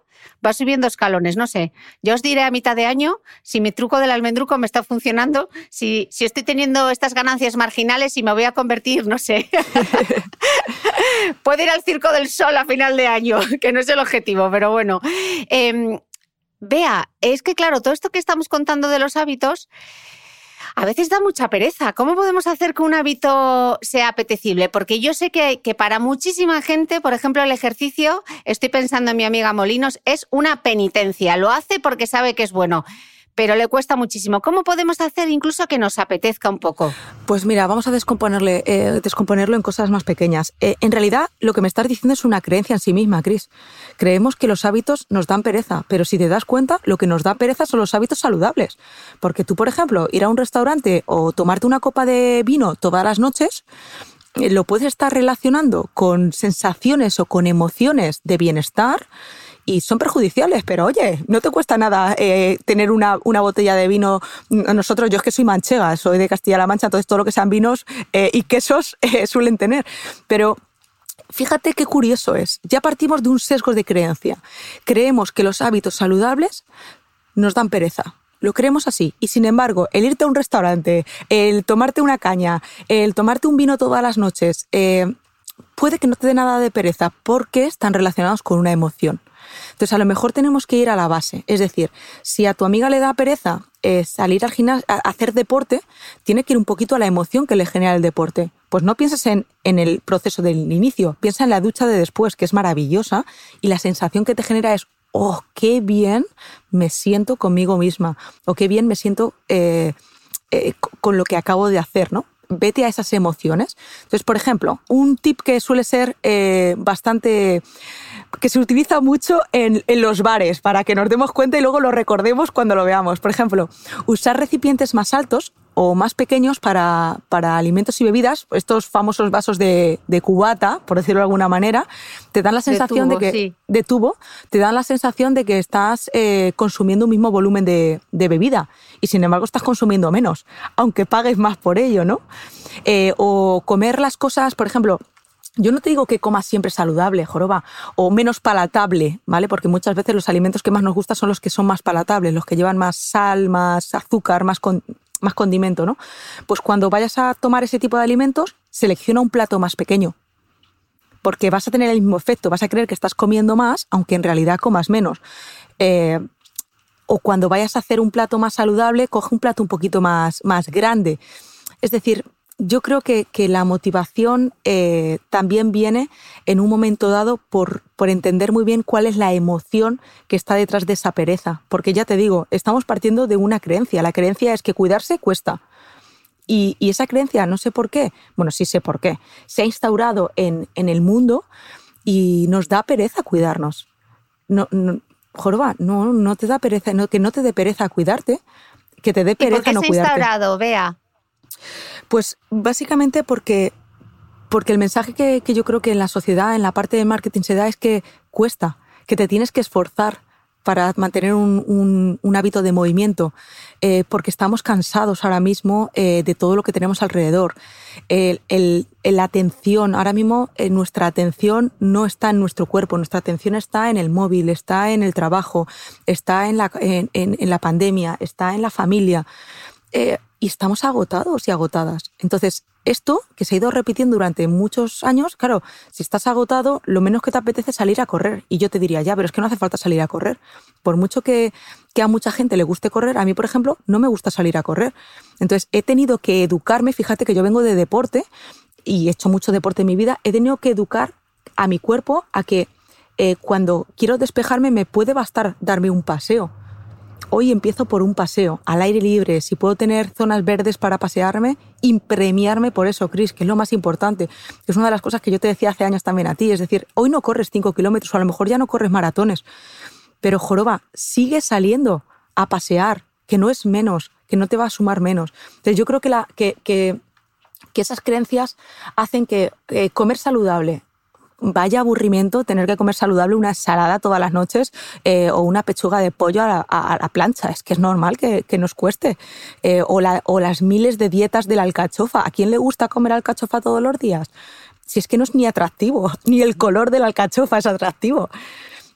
va subiendo escalones, no sé. Yo os diré a mitad de año si mi truco del almendruco me está funcionando, si, si estoy teniendo estas ganancias marginales y me voy a convertir, no sé. Puedo ir al Circo del Sol a final de año, que no es el objetivo, pero bueno. Em, Vea, es que claro, todo esto que estamos contando de los hábitos a veces da mucha pereza. ¿Cómo podemos hacer que un hábito sea apetecible? Porque yo sé que, que, para muchísima gente, por ejemplo, el ejercicio, estoy pensando en mi amiga Molinos, es una penitencia. Lo hace porque sabe que es bueno pero le cuesta muchísimo. ¿Cómo podemos hacer incluso que nos apetezca un poco? Pues mira, vamos a descomponerle, eh, descomponerlo en cosas más pequeñas. Eh, en realidad, lo que me estás diciendo es una creencia en sí misma, Cris. Creemos que los hábitos nos dan pereza, pero si te das cuenta, lo que nos da pereza son los hábitos saludables. Porque tú, por ejemplo, ir a un restaurante o tomarte una copa de vino todas las noches, eh, lo puedes estar relacionando con sensaciones o con emociones de bienestar y son perjudiciales, pero oye, no te cuesta nada eh, tener una, una, botella de vino. Nosotros, yo es que soy manchega, soy de Castilla-La Mancha, entonces todo lo que sean vinos eh, y quesos eh, suelen tener. Pero fíjate qué curioso es. Ya partimos de un sesgo de creencia. Creemos que los hábitos saludables nos dan pereza. Lo creemos así. Y sin embargo, el irte a un restaurante, el tomarte una caña, el tomarte un vino todas las noches, puede que no te dé nada de pereza porque están relacionados con una emoción. Entonces, a lo mejor tenemos que ir a la base. Es decir, si a tu amiga le da pereza eh, salir al gimnasio, a hacer deporte, tiene que ir un poquito a la emoción que le genera el deporte. Pues no pienses en, en el proceso del inicio, piensa en la ducha de después, que es maravillosa, y la sensación que te genera es, oh, qué bien me siento conmigo misma, o qué bien me siento eh, eh, con lo que acabo de hacer, ¿no? Vete a esas emociones. Entonces, por ejemplo, un tip que suele ser bastante que se utiliza mucho en, en, los bares para que nos demos cuenta y luego lo recordemos cuando lo veamos. Por ejemplo, usar recipientes más altos o más pequeños para, para alimentos y bebidas, estos famosos vasos de, de, cubata, por decirlo de alguna manera, te dan la sensación de, tubo, que sí. de tubo, te dan la sensación de que estás eh, consumiendo un mismo volumen de, de, bebida y sin embargo estás consumiendo menos, aunque pagues más por ello, ¿no? Eh, o comer las cosas, por ejemplo, yo no te digo que comas siempre saludable, joroba, o menos palatable, ¿vale? Porque muchas veces los alimentos que más nos gustan son los que son más palatables, los que llevan más sal, más azúcar, más, con, más condimento, ¿no? Pues cuando vayas a tomar ese tipo de alimentos, selecciona un plato más pequeño. Porque vas a tener el mismo efecto, vas a creer que estás comiendo más, aunque en realidad comas menos. Eh, o cuando vayas a hacer un plato más saludable, coge un plato un poquito más, más grande. Es decir, yo creo que, que la motivación eh, también viene en un momento dado por, por, entender muy bien cuál es la emoción que está detrás de esa pereza. Porque ya te digo, estamos partiendo de una creencia. La creencia es que cuidarse cuesta. Y, y esa creencia, no sé por qué, bueno, sí sé por qué, se ha instaurado en, en el mundo y nos da pereza cuidarnos. No, no, Jorba, no, no te da pereza, no, que no te dé pereza cuidarte, que te dé pereza ¿Y por qué no se ha instaurado, Bea? Pues básicamente porque, porque el mensaje que, yo creo que en la sociedad, en la parte de marketing se da es que cuesta, que te tienes que esforzar para mantener un, hábito de movimiento, eh, porque estamos cansados ahora mismo eh, de todo lo que tenemos alrededor. La atención, ahora mismo eh, nuestra atención no está en nuestro cuerpo, nuestra atención está en el móvil, está en el trabajo, está en la, en la pandemia, está en la familia. Eh, y estamos agotados y agotadas. Entonces, esto que se ha ido repitiendo durante muchos años, claro, si estás agotado, lo menos que te apetece es salir a correr. Y yo te diría, ya, pero es que no hace falta salir a correr. Por mucho que, a mucha gente le guste correr, a mí, por ejemplo, no me gusta salir a correr. Entonces, he tenido que educarme, fíjate que yo vengo de deporte y he hecho mucho deporte en mi vida, he tenido que educar a mi cuerpo a que eh, cuando quiero despejarme me puede bastar darme un paseo hoy empiezo por un paseo al aire libre, si puedo tener zonas verdes para pasearme, impremiarme por eso, Chris, que es lo más importante. Es una de las cosas que yo te decía hace años también a ti, es decir, hoy no corres 5 kilómetros o a lo mejor ya no corres maratones, pero joroba, sigue saliendo a pasear, que no es menos, que no te va a sumar menos. Entonces yo creo que, la, que, que, que esas creencias hacen que eh, comer saludable, vaya aburrimiento tener que comer saludable una ensalada todas las noches eh, o una pechuga de pollo a la, plancha. Es que es normal que, nos cueste. Eh, o, o, las miles de dietas de la alcachofa. ¿A quién le gusta comer alcachofa todos los días? Si es que no es ni atractivo, ni el color de la alcachofa es atractivo.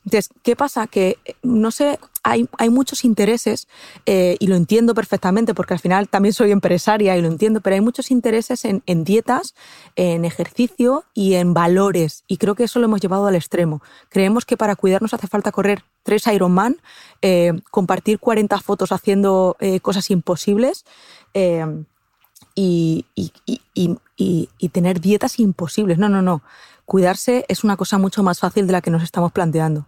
Entonces, ¿qué pasa? Que, no sé, hay, muchos intereses, eh, y lo entiendo perfectamente porque al final también soy empresaria y lo entiendo, pero hay muchos intereses en, dietas, en ejercicio y en valores. Y creo que eso lo hemos llevado al extremo. Creemos que para cuidarnos hace falta correr tres Ironman, eh, compartir 40 fotos haciendo eh, cosas imposibles. Y, y, tener dietas imposibles. No, no, no. Cuidarse es una cosa mucho más fácil de la que nos estamos planteando.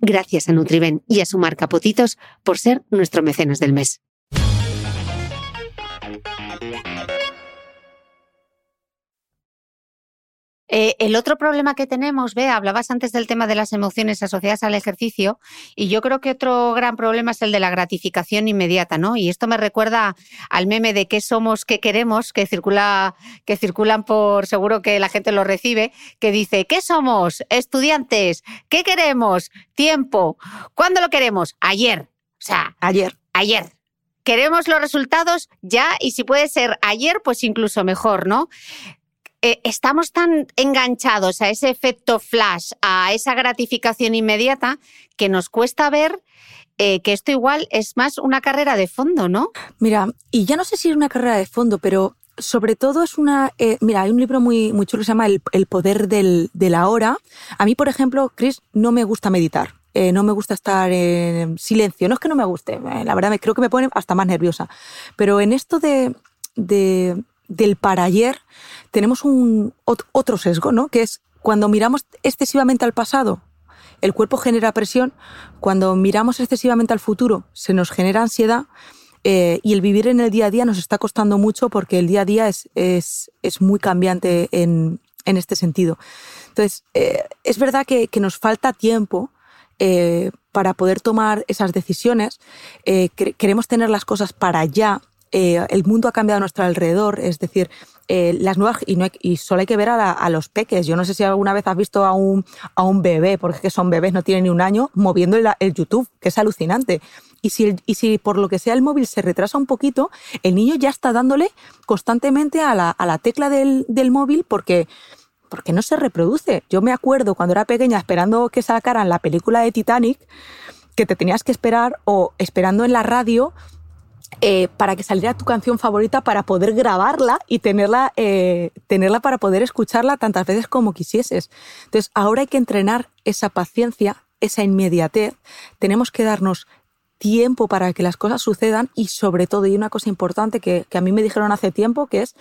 Gracias a Nutriben y a su marca Potitos por ser nuestro mecenas del mes. Eh, el otro problema que tenemos, ve, hablabas antes del tema de las emociones asociadas al ejercicio y yo creo que otro gran problema es el de la gratificación inmediata, ¿no? Y esto me recuerda al meme de qué somos, qué queremos, que circula, que circulan por, seguro que la gente lo recibe, que dice, ¿qué somos? Estudiantes, ¿qué queremos? Tiempo. ¿Cuándo lo queremos? Ayer. O sea, ayer. Ayer queremos los resultados ya y si puede ser ayer, pues incluso mejor, ¿no? Eh, estamos tan enganchados a ese efecto flash, a esa gratificación inmediata, que nos cuesta ver eh, que esto igual es más una carrera de fondo, ¿no? Mira, y ya no sé si es una carrera de fondo, pero sobre todo es una... Eh, mira, hay un libro muy, muy chulo que se llama El, poder del, de la hora. A mí, por ejemplo, Chris, no me gusta meditar. no me gusta estar en silencio. No es que no me guste, la verdad me, creo que me pone hasta más nerviosa. Pero en esto de, de del para ayer, tenemos un otro sesgo, ¿no? Que es cuando miramos excesivamente al pasado, el cuerpo genera presión, cuando miramos excesivamente al futuro, se nos genera ansiedad eh, y el vivir en el día a día nos está costando mucho porque el día a día es, es, es muy cambiante en, en, este sentido. Entonces, eh, es verdad que, que, nos falta tiempo eh, para poder tomar esas decisiones. queremos tener las cosas para allá eh, el mundo ha cambiado a nuestro alrededor, es decir, eh, las nuevas, y, y, solo hay que ver a, los peques. Yo no sé si alguna vez has visto a un, a un bebé, porque son bebés, no tienen ni un año, moviendo el, YouTube, que es alucinante. Y si, y si, por lo que sea el móvil se retrasa un poquito, el niño ya está dándole constantemente a la, a la tecla del, del móvil porque porque no se reproduce. Yo me acuerdo cuando era pequeña esperando que sacaran la película de Titanic, que te tenías que esperar o esperando en la radio eh, para que saliera tu canción favorita para poder grabarla y tenerla, eh, tenerla para poder escucharla tantas veces como quisieses. Entonces, ahora hay que entrenar esa paciencia, esa inmediatez. Tenemos que darnos tiempo para que las cosas sucedan y sobre todo, y una cosa importante que, que a mí me dijeron hace tiempo, que es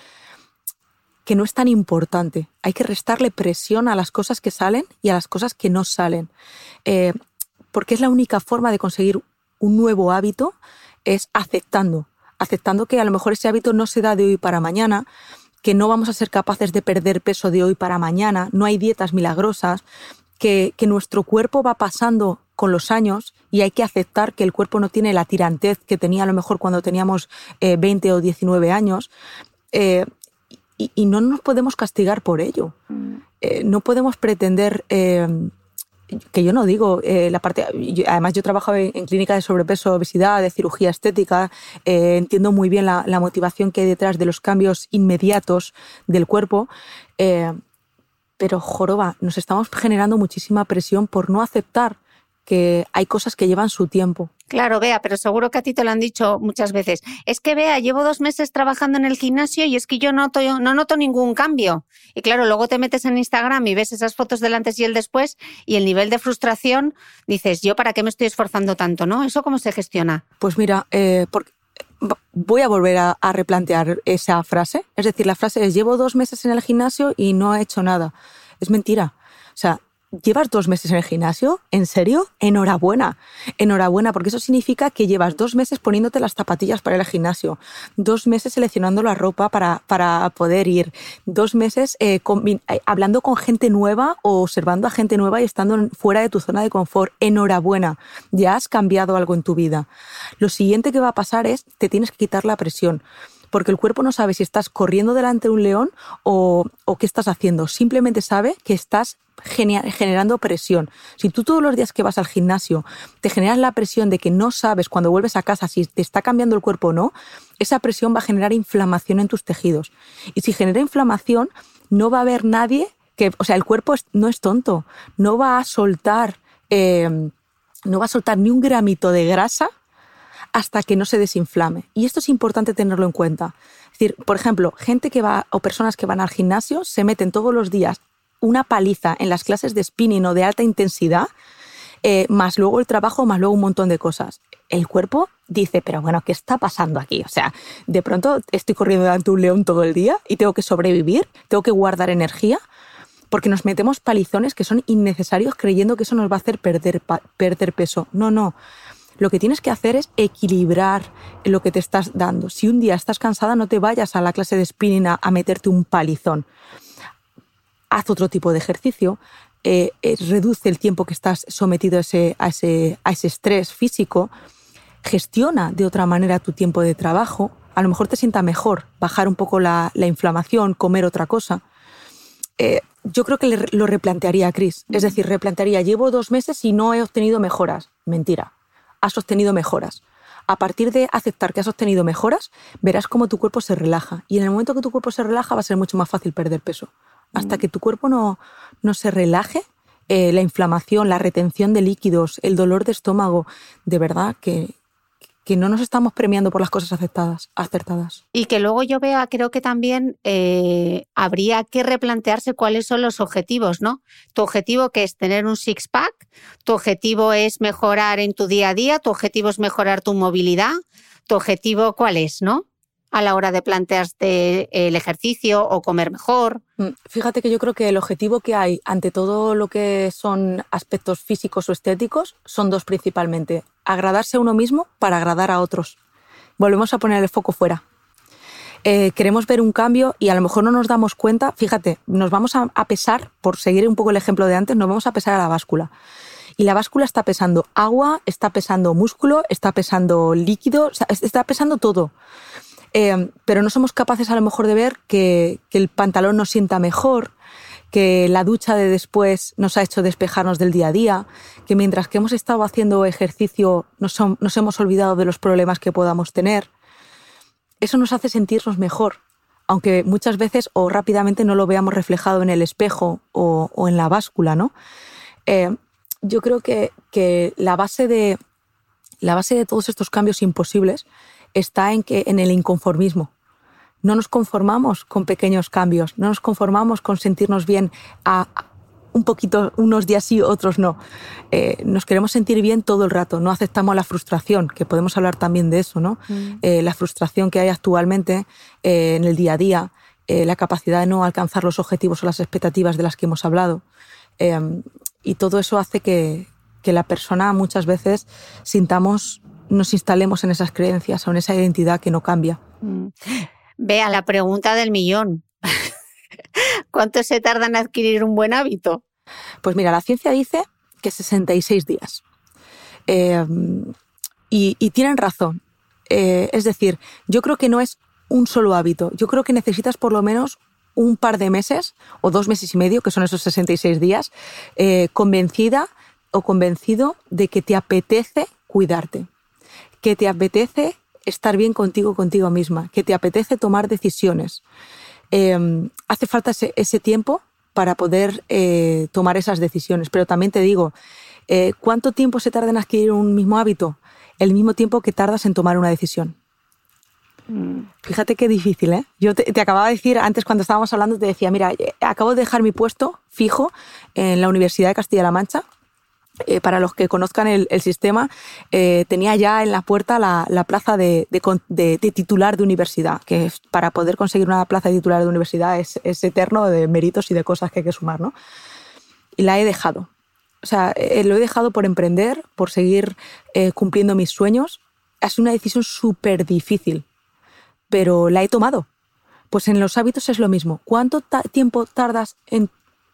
que no es tan importante. Hay que restarle presión a las cosas que salen y a las cosas que no salen. Eh, porque es la única forma de conseguir un nuevo hábito, es aceptando. Aceptando que a lo mejor ese hábito no se da de hoy para mañana, que no vamos a ser capaces de perder peso de hoy para mañana, no hay dietas milagrosas, que, nuestro cuerpo va pasando con los años y hay que aceptar que el cuerpo no tiene la tirantez que tenía a lo mejor cuando teníamos 20 eh, o 19 años. Eh, y, no nos podemos castigar por ello. Mm. Eh, no podemos pretender que yo no digo la parte. además, yo trabajo en, clínica de sobrepeso, obesidad, de cirugía estética. entiendo muy bien la, la, motivación que hay detrás de los cambios inmediatos del cuerpo pero joroba, nos estamos generando muchísima presión por no aceptar que hay cosas que llevan su tiempo. Claro, Bea, pero seguro que a ti te lo han dicho muchas veces. Es que Bea, llevo dos meses trabajando en el gimnasio y es que yo noto, no noto ningún cambio. Y claro, luego te metes en Instagram y ves esas fotos del antes y el después y el nivel de frustración, dices, yo para qué me estoy esforzando tanto, ¿no? ¿Eso cómo se gestiona? Pues mira, eh, porque voy a volver a, replantear esa frase. Es decir, la frase es llevo dos meses en el gimnasio y no he hecho nada. Es mentira. O sea, ¿Llevas dos meses en el gimnasio? ¿En serio? Enhorabuena. Enhorabuena, porque eso significa que llevas dos meses poniéndote las zapatillas para ir al gimnasio, dos meses seleccionando la ropa para, para poder ir, dos meses eh, eh, hablando con gente nueva o observando a gente nueva y estando fuera de tu zona de confort. Enhorabuena, ya has cambiado algo en tu vida. Lo siguiente que va a pasar es, te tienes que quitar la presión porque el cuerpo no sabe si estás corriendo delante de un león o, qué estás haciendo. Simplemente sabe que estás generando presión. Si tú todos los días que vas al gimnasio te generas la presión de que no sabes cuando vuelves a casa si te está cambiando el cuerpo o no, esa presión va a generar inflamación en tus tejidos. Y si genera inflamación, no va a haber nadie que, o sea, el cuerpo no es tonto, no va a soltar, eh, no va a soltar ni un gramito de grasa hasta que no se desinflame. Y esto es importante tenerlo en cuenta. Es decir, por ejemplo, gente que va o personas que van al gimnasio se meten todos los días una paliza en las clases de spinning o de alta intensidad, eh, más luego el trabajo, más luego un montón de cosas. El cuerpo dice, pero bueno, ¿qué está pasando aquí? O sea, de pronto estoy corriendo delante de un león todo el día y tengo que sobrevivir, tengo que guardar energía, porque nos metemos palizones que son innecesarios creyendo que eso nos va a hacer perder, perder peso. No, no. Lo que tienes que hacer es equilibrar lo que te estás dando. Si un día estás cansada, no te vayas a la clase de spinning a meterte un palizón haz otro tipo de ejercicio, eh, eh, reduce el tiempo que estás sometido a ese, a, estrés físico, gestiona de otra manera tu tiempo de trabajo, a lo mejor te sienta mejor bajar un poco la, inflamación, comer otra cosa. Eh, yo creo que lo replantearía, Cris. Es decir, replantearía, llevo dos meses y no he obtenido mejoras. Mentira, has obtenido mejoras. A partir de aceptar que has obtenido mejoras, verás cómo tu cuerpo se relaja. Y en el momento que tu cuerpo se relaja va a ser mucho más fácil perder peso hasta que tu cuerpo no, no se relaje, eh, la inflamación, la retención de líquidos, el dolor de estómago, de verdad que, que no nos estamos premiando por las cosas aceptadas, acertadas. Y que luego yo vea, creo que también eh, habría que replantearse cuáles son los objetivos, ¿no? Tu objetivo que es tener un six-pack, tu objetivo es mejorar en tu día a día, tu objetivo es mejorar tu movilidad, tu objetivo cuál es, ¿no? A la hora de plantearte el ejercicio o comer mejor? Mm, fíjate que yo creo que el objetivo que hay ante todo lo que son aspectos físicos o estéticos son dos principalmente. Agradarse a uno mismo para agradar a otros. Volvemos a poner el foco fuera. Eh, queremos ver un cambio y a lo mejor no nos damos cuenta, fíjate, nos vamos a, pesar, por seguir un poco el ejemplo de antes, nos vamos a pesar a la báscula. Y la báscula está pesando agua, está pesando músculo, está pesando líquido, está pesando todo. Em, pero no somos capaces a lo mejor de ver que, el pantalón nos sienta mejor, que la ducha de después nos ha hecho despejarnos del día a día, que mientras que hemos estado haciendo ejercicio nos, hemos olvidado de los problemas que podamos tener. Eso nos hace sentirnos mejor, aunque muchas veces o rápidamente no lo veamos reflejado en el espejo o, en la báscula, ¿no? Em, yo creo que, la base de todos estos cambios imposibles está en, que, en el inconformismo. No nos conformamos con pequeños cambios, no nos conformamos con sentirnos bien a, un poquito, unos días sí, otros no. Eh, nos queremos sentir bien todo el rato, no aceptamos la frustración, que podemos hablar también de eso, ¿no? Mm. Eh, la frustración que hay actualmente eh, en el día a día, la capacidad de no alcanzar los objetivos o las expectativas de las que hemos hablado. Y todo eso hace que, que la persona muchas veces sintamos, nos instalemos en esas creencias o en esa identidad que no cambia. Mm. Vea la pregunta del millón. ¿Cuánto se tarda en adquirir un buen hábito? Pues mira, la ciencia dice que 66 días. Eh, y, tienen razón. Eh, es decir, yo creo que no es un solo hábito. Yo creo que necesitas por lo menos un par de meses o dos meses y medio, que son esos 66 días, eh, convencida o convencido de que te apetece cuidarte, que te apetece estar bien contigo, contigo misma, que te apetece tomar decisiones. hace falta ese tiempo para poder eh, tomar esas decisiones. Pero también te digo, eh, ¿cuánto tiempo se tarda en adquirir un mismo hábito? El mismo tiempo que tardas en tomar una decisión. Mm. Fíjate qué difícil, ¿eh? Yo te, acababa de decir antes cuando estábamos hablando, te decía, mira, eh, acabo de dejar mi puesto fijo en la Universidad de Castilla-La Mancha eh, para los que conozcan el, sistema, eh, tenía ya en la puerta la, plaza de, titular de universidad, que para poder conseguir una plaza de titular de universidad es, eterno de méritos y de cosas que hay que sumar, ¿no? Y la he dejado. O sea, eh, lo he dejado por emprender, por seguir cumpliendo mis sueños. Ha sido una decisión súper difícil, pero la he tomado. Pues en los hábitos es lo mismo. ¿Cuánto tiempo tardas en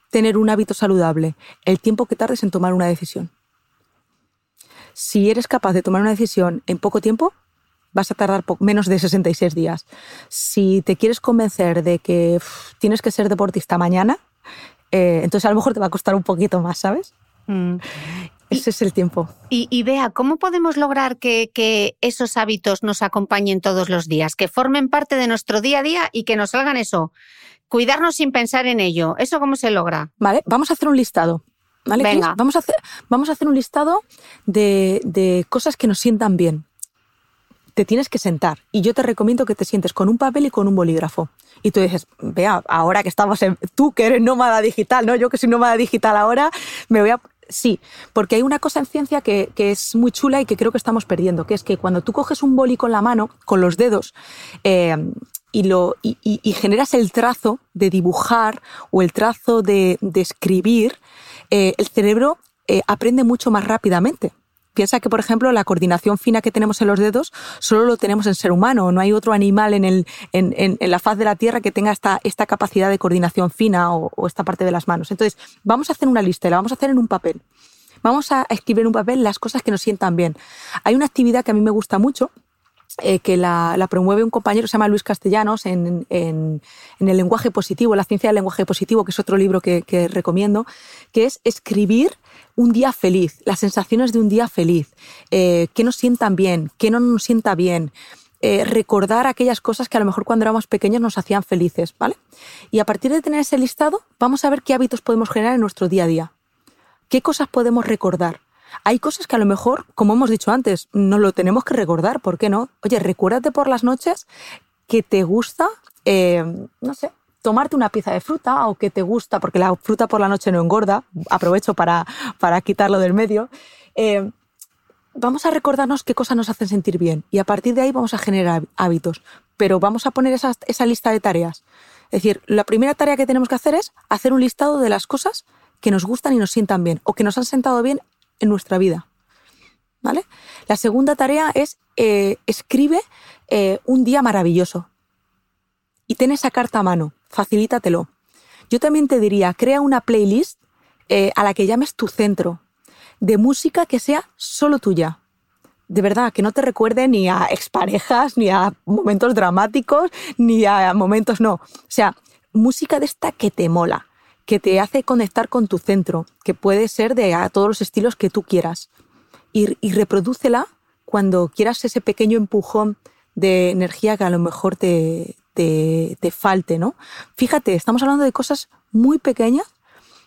tener un hábito saludable? El tiempo que tardes en tomar una decisión. Si eres capaz de tomar una decisión en poco tiempo, vas a tardar menos de 66 días. Si te quieres convencer de que tienes que ser deportista mañana, eh, entonces a lo mejor te va a costar un poquito más, ¿sabes? Mm. Ese es el tiempo. Y, y, vea, ¿cómo podemos lograr que, que, esos hábitos nos acompañen todos los días, que formen parte de nuestro día a día y que nos salgan eso, Cuidarnos sin pensar en ello. ¿Eso cómo se logra? Vale, vamos a hacer un listado. ¿Vale, Venga. Vamos, a hacer, vamos a hacer un listado de, de cosas que nos sientan bien. Te tienes que sentar y yo te recomiendo que te sientes con un papel y con un bolígrafo. Y tú dices, vea, ahora que estamos en. Tú que eres nómada digital, ¿no? Yo que soy nómada digital ahora, me voy a. Sí, porque hay una cosa en ciencia que, que, es muy chula y que creo que estamos perdiendo, que es que cuando tú coges un boli con la mano, con los dedos, eh, y, lo, y, generas el trazo de dibujar o el trazo de, escribir, eh, el cerebro eh, aprende mucho más rápidamente. Piensa que, por ejemplo, la coordinación fina que tenemos en los dedos solo lo tenemos en ser humano. No hay otro animal en, el, en, en, la faz de la Tierra que tenga esta, esta capacidad de coordinación fina o, o, esta parte de las manos. Entonces, vamos a hacer una lista y la vamos a hacer en un papel. Vamos a escribir en un papel las cosas que nos sientan bien. Hay una actividad que a mí me gusta mucho, eh, que la, promueve un compañero se llama Luis Castellanos en, en, el lenguaje positivo, la ciencia del lenguaje positivo, que es otro libro que, recomiendo, que es escribir un día feliz, las sensaciones de un día feliz, eh, qué nos sientan bien, qué no nos sienta bien, eh, recordar aquellas cosas que a lo mejor cuando éramos pequeños nos hacían felices, ¿vale? Y a partir de tener ese listado, vamos a ver qué hábitos podemos generar en nuestro día a día. ¿Qué cosas podemos recordar? Hay cosas que a lo mejor, como hemos dicho antes, no lo tenemos que recordar, ¿por qué no? Oye, recuérdate por las noches que te gusta, eh, no sé, tomarte una pieza de fruta o que te gusta, porque la fruta por la noche no engorda, aprovecho para, para quitarlo del medio. Eh, vamos a recordarnos qué cosas nos hacen sentir bien y a partir de ahí vamos a generar hábitos, pero vamos a poner esa, esa lista de tareas. Es decir, la primera tarea que tenemos que hacer es hacer un listado de las cosas que nos gustan y nos sientan bien o que nos han sentado bien en nuestra vida. ¿Vale? La segunda tarea es eh, escribe eh, un día maravilloso y ten esa carta a mano, facilítatelo. Yo también te diría, crea una playlist eh, a la que llames tu centro, de música que sea solo tuya. De verdad, que no te recuerde ni a exparejas, ni a momentos dramáticos, ni a momentos no. O sea, música de esta que te mola, que te hace conectar con tu centro, que puede ser de a todos los estilos que tú quieras. Y, y reprodúcela cuando quieras ese pequeño empujón de energía que a lo mejor te, te, te falte, ¿no? Fíjate, estamos hablando de cosas muy pequeñas,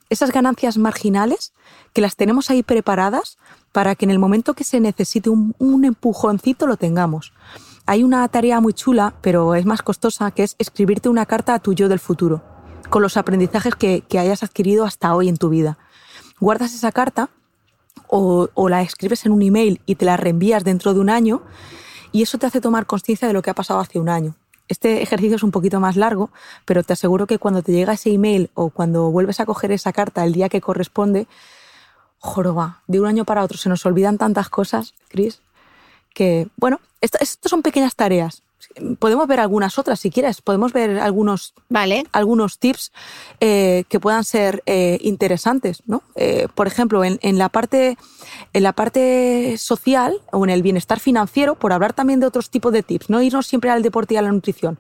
esas ganancias marginales que las tenemos ahí preparadas para que en el momento que se necesite un, un empujoncito lo tengamos. Hay una tarea muy chula, pero es más costosa, que es escribirte una carta a tu yo del futuro con los aprendizajes que, hayas adquirido hasta hoy en tu vida. Guardas esa carta o, la escribes en un email y te la reenvías dentro de un año y eso te hace tomar conciencia de lo que ha pasado hace un año. Este ejercicio es un poquito más largo, pero te aseguro que cuando te llega ese email o cuando vuelves a coger esa carta el día que corresponde, joroba, de un año para otro se nos olvidan tantas cosas, Cris, que, bueno, estas son pequeñas tareas. Podemos ver algunas otras si quieres, podemos ver algunos, vale. algunos tips eh, que puedan ser eh, interesantes. ¿no? Eh, por ejemplo, en, en, la parte, en la parte social o en el bienestar financiero, por hablar también de otros tipos de tips, no irnos siempre al deporte y a la nutrición.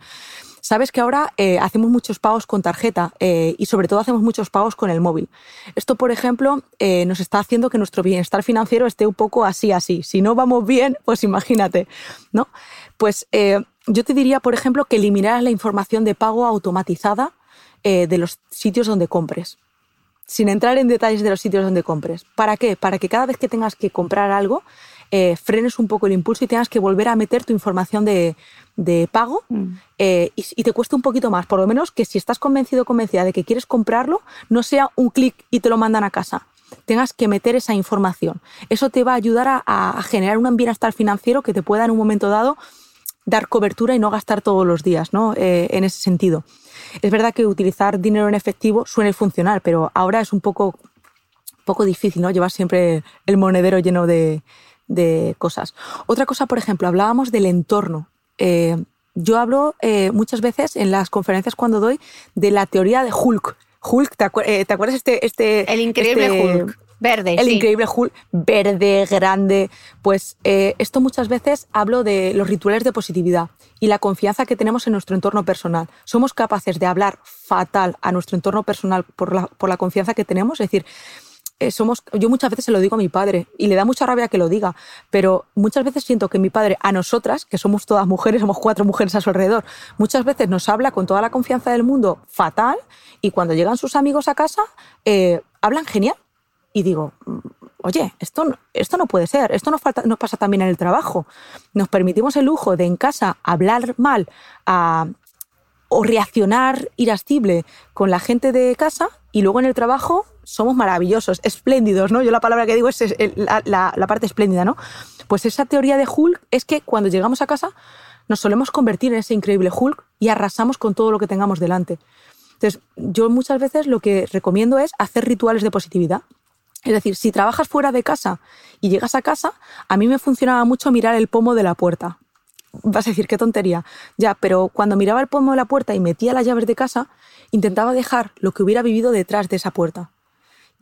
Sabes que ahora eh, hacemos muchos pagos con tarjeta eh, y sobre todo hacemos muchos pagos con el móvil. Esto, por ejemplo, eh, nos está haciendo que nuestro bienestar financiero esté un poco así, así. Si no vamos bien, pues imagínate, ¿no? Pues yo te diría, por ejemplo, que eliminaras la información de pago automatizada de los sitios donde compres sin entrar en detalles de los sitios donde compres. ¿Para qué? Para que cada vez que tengas que comprar algo, eh, frenes un poco el impulso y tengas que volver a meter tu información de, pago mm. eh, y, te cueste un poquito más. Por lo menos que si estás convencido o convencida de que quieres comprarlo, no sea un clic y te lo mandan a casa. Tengas que meter esa información. Eso te va a ayudar a, generar un bienestar financiero que te pueda en un momento dado dar cobertura y no gastar todos los días, ¿no? Eh, en ese sentido. Es verdad que utilizar dinero en efectivo suele funcionar, pero ahora es un poco, poco difícil, ¿no? Llevar siempre el monedero lleno de, de cosas. Otra cosa, por ejemplo, hablábamos del entorno. Eh, yo hablo eh, muchas veces en las conferencias cuando doy de la teoría de Hulk. Hulk, ¿te, eh, acuerdas este, este... El increíble este Hulk. Verde. El increíble Hulk, verde, grande. Pues esto muchas veces hablo de los rituales de positividad y la confianza que tenemos en nuestro entorno personal. Somos capaces de hablar fatal a nuestro entorno personal por la, por la confianza que tenemos. Es decir, somos, yo muchas veces se lo digo a mi padre y le da mucha rabia que lo diga, pero muchas veces siento que mi padre a nosotras, que somos todas mujeres, somos cuatro mujeres a su alrededor, muchas veces nos habla con toda la confianza del mundo fatal y cuando llegan sus amigos a casa eh, hablan genial. Y digo, mm, oye, esto, esto no puede ser, esto nos, falta, nos pasa también en el trabajo. Nos permitimos el lujo de en casa hablar mal a, o reaccionar irascible con la gente de casa y luego en el trabajo somos maravillosos, espléndidos, ¿no? Yo la palabra que digo es, la, parte espléndida, ¿no? Pues esa teoría de Hulk es que cuando llegamos a casa nos solemos convertir en ese increíble Hulk y arrasamos con todo lo que tengamos delante. Entonces, yo muchas veces lo que recomiendo es hacer rituales de positividad. Es decir, si trabajas fuera de casa y llegas a casa, a mí me funcionaba mucho mirar el pomo de la puerta. Vas a decir, qué tontería. Ya, pero cuando miraba el pomo de la puerta y metía las llaves de casa, intentaba dejar lo que hubiera vivido detrás de esa puerta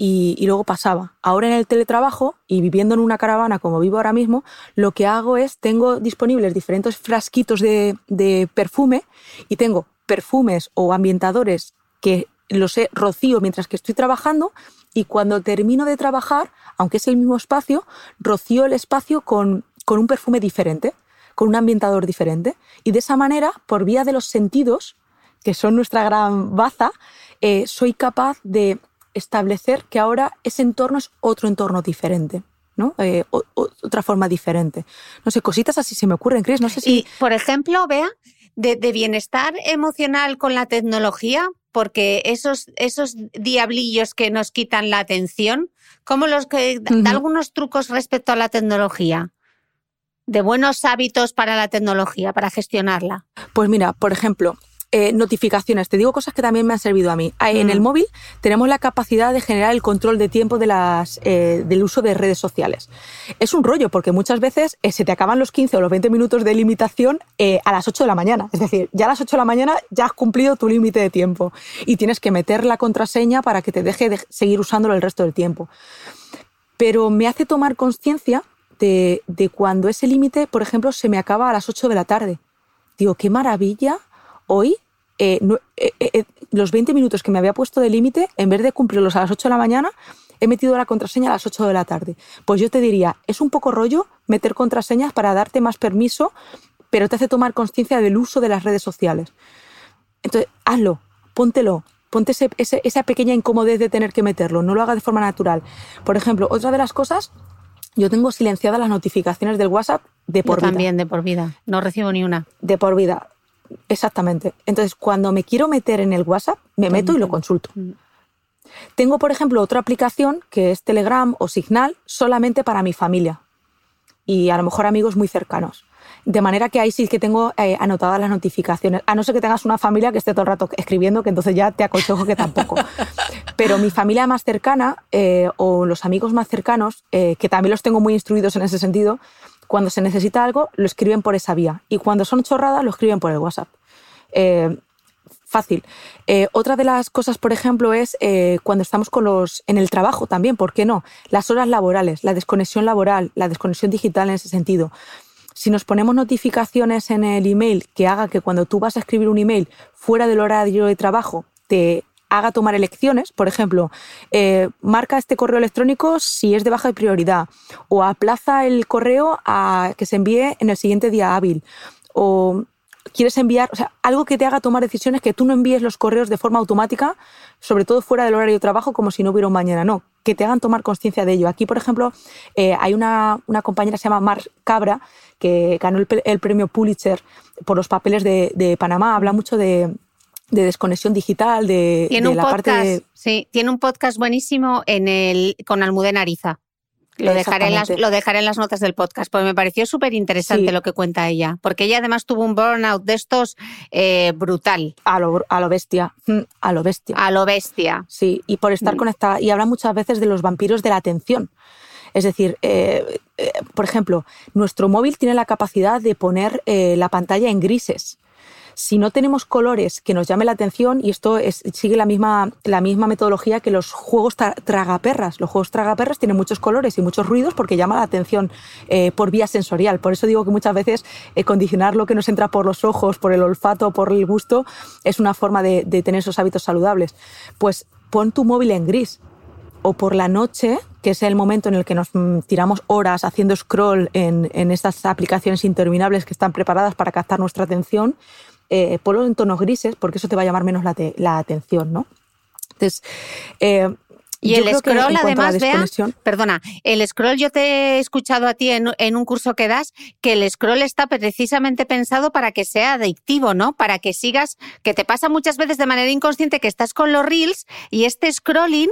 y, luego pasaba. Ahora en el teletrabajo y viviendo en una caravana como vivo ahora mismo, lo que hago es, tengo disponibles diferentes frasquitos de, de perfume y tengo perfumes o ambientadores que los he rocío mientras que estoy trabajando y cuando termino de trabajar, aunque es el mismo espacio, rocío el espacio con, con un perfume diferente, con un ambientador diferente. Y de esa manera, por vía de los sentidos, que son nuestra gran baza, eh, soy capaz de establecer que ahora ese entorno es otro entorno diferente. ¿no? Eh, otra forma diferente. No sé, cositas así se me ocurren, Chris. No sé si. Y, por ejemplo, vea, de, bienestar emocional con la tecnología, porque esos, esos diablillos que nos quitan la atención, ¿cómo los que da algunos trucos respecto a la tecnología? De buenos hábitos para la tecnología, para gestionarla. Pues mira, por ejemplo, eh, notificaciones. Te digo cosas que también me han servido a mí. En el mm. móvil tenemos la capacidad de generar el control de tiempo de las, eh, del uso de redes sociales. Es un rollo porque muchas veces eh, se te acaban los 15 o los 20 minutos de limitación a las 8 de la mañana. Es decir, ya a las 8 de la mañana ya has cumplido tu límite de tiempo y tienes que meter la contraseña para que te deje de seguir usándolo el resto del tiempo. Pero me hace tomar conciencia de, de cuando ese límite, por ejemplo, se me acaba a las 8 de la tarde. Digo, qué maravilla hoy eh, eh, eh, los 20 minutos que me había puesto de límite, en vez de cumplirlos a las 8 de la mañana, he metido la contraseña a las 8 de la tarde. Pues yo te diría, es un poco rollo meter contraseñas para darte más permiso, pero te hace tomar conciencia del uso de las redes sociales. Entonces, hazlo, póntelo, ponte esa pequeña incomodez de tener que meterlo, no lo hagas de forma natural. Por ejemplo, otra de las cosas, yo tengo silenciadas las notificaciones del WhatsApp de por yo También de por vida, no recibo ni una. De por vida. Exactamente. Entonces, cuando me quiero meter en el WhatsApp, me meto y lo consulto. Mm. Tengo, por ejemplo, otra aplicación que es Telegram o Signal solamente para mi familia y a lo mejor amigos muy cercanos. De manera que ahí sí que tengo eh, anotadas las notificaciones. A no ser que tengas una familia que esté todo el rato escribiendo, que entonces ya te aconsejo que tampoco. Pero mi familia más cercana eh, o los amigos más cercanos, eh, que también los tengo muy instruidos en ese sentido, cuando se necesita algo, lo escriben por esa vía. Y cuando son chorradas, lo escriben por el WhatsApp. fácil. otra de las cosas, por ejemplo, es cuando estamos con los, en el trabajo también, ¿por qué no? Las horas laborales, la desconexión laboral, la desconexión digital en ese sentido si nos ponemos notificaciones en el email que haga que cuando tú vas a escribir un email fuera del horario de trabajo te haga tomar elecciones, por ejemplo, eh, marca este correo electrónico si es de baja prioridad o aplaza el correo a que se envíe en el siguiente día hábil o quieres enviar, o sea, algo que te haga tomar decisiones que tú no envíes los correos de forma automática, sobre todo fuera del horario de trabajo, como si no hubiera un mañana, no, que te hagan tomar conciencia de ello. Aquí, por ejemplo, eh, hay una, una compañera que se llama Mar Cabra, que ganó el, premio Pulitzer por los papeles de, Panamá, habla mucho de, desconexión digital, de, la parte de... Sí, tiene un podcast buenísimo en el, con Almudena Ariza. Lo dejaré, en las, lo dejaré en las notas del podcast, porque me pareció súper interesante lo que cuenta ella, porque ella además tuvo un burnout de estos eh, brutal. A lo, a lo bestia, mm, a lo bestia. A lo bestia. Sí, y por estar mm. conectada, y habla muchas veces de los vampiros de la atención. Es decir, eh, eh, por ejemplo, nuestro móvil tiene la capacidad de poner la pantalla en grises. Si no tenemos colores que nos llamen la atención, y esto sigue la misma, la misma metodología que los juegos tragaperras. Los juegos tragaperras tienen muchos colores y muchos ruidos porque llama la atención por vía sensorial. Por eso digo que muchas veces condicionar lo que nos entra por los ojos, por el olfato, por el gusto, es una forma de tener esos hábitos saludables. Pues pon tu móvil en gris o por la noche, que es el momento en el que nos mm, tiramos horas haciendo scroll en, estas aplicaciones interminables que están preparadas para captar nuestra atención, eh, ponlo en tonos grises porque eso te va a llamar menos la, atención, ¿no? Entonces, eh, y el scroll, además, vea, perdona, el scroll yo te he escuchado a ti en, en, un curso que das, que el scroll está precisamente pensado para que sea adictivo, ¿no? Para que sigas, que te pasa muchas veces de manera inconsciente que estás con los reels y este scrolling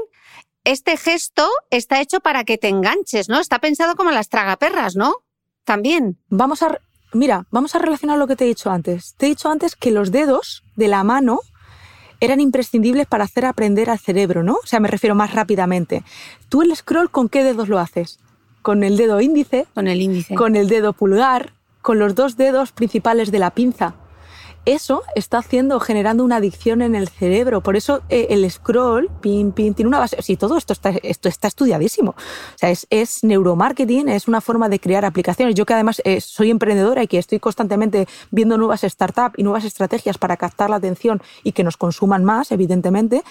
este gesto está hecho para que te enganches, ¿no? Está pensado como las tragaperras, ¿no? También. Vamos a, mira, vamos a relacionar lo que te he dicho antes. Te he dicho antes que los dedos de la mano eran imprescindibles para hacer aprender al cerebro, ¿no? O sea, me refiero más rápidamente. Tú el scroll, ¿con qué dedos lo haces? Con el dedo índice. Con el índice. Con el dedo pulgar, con los dos dedos principales de la pinza eso está haciendo, generando una adicción en el cerebro. Por eso eh, el scroll, pin, pin, tiene una base. Si todo esto está, esto está estudiadísimo. O sea, es, neuromarketing, es una forma de crear aplicaciones. Yo que además eh, soy emprendedora y que estoy constantemente viendo nuevas startups y nuevas estrategias para captar la atención y que nos consuman más, evidentemente,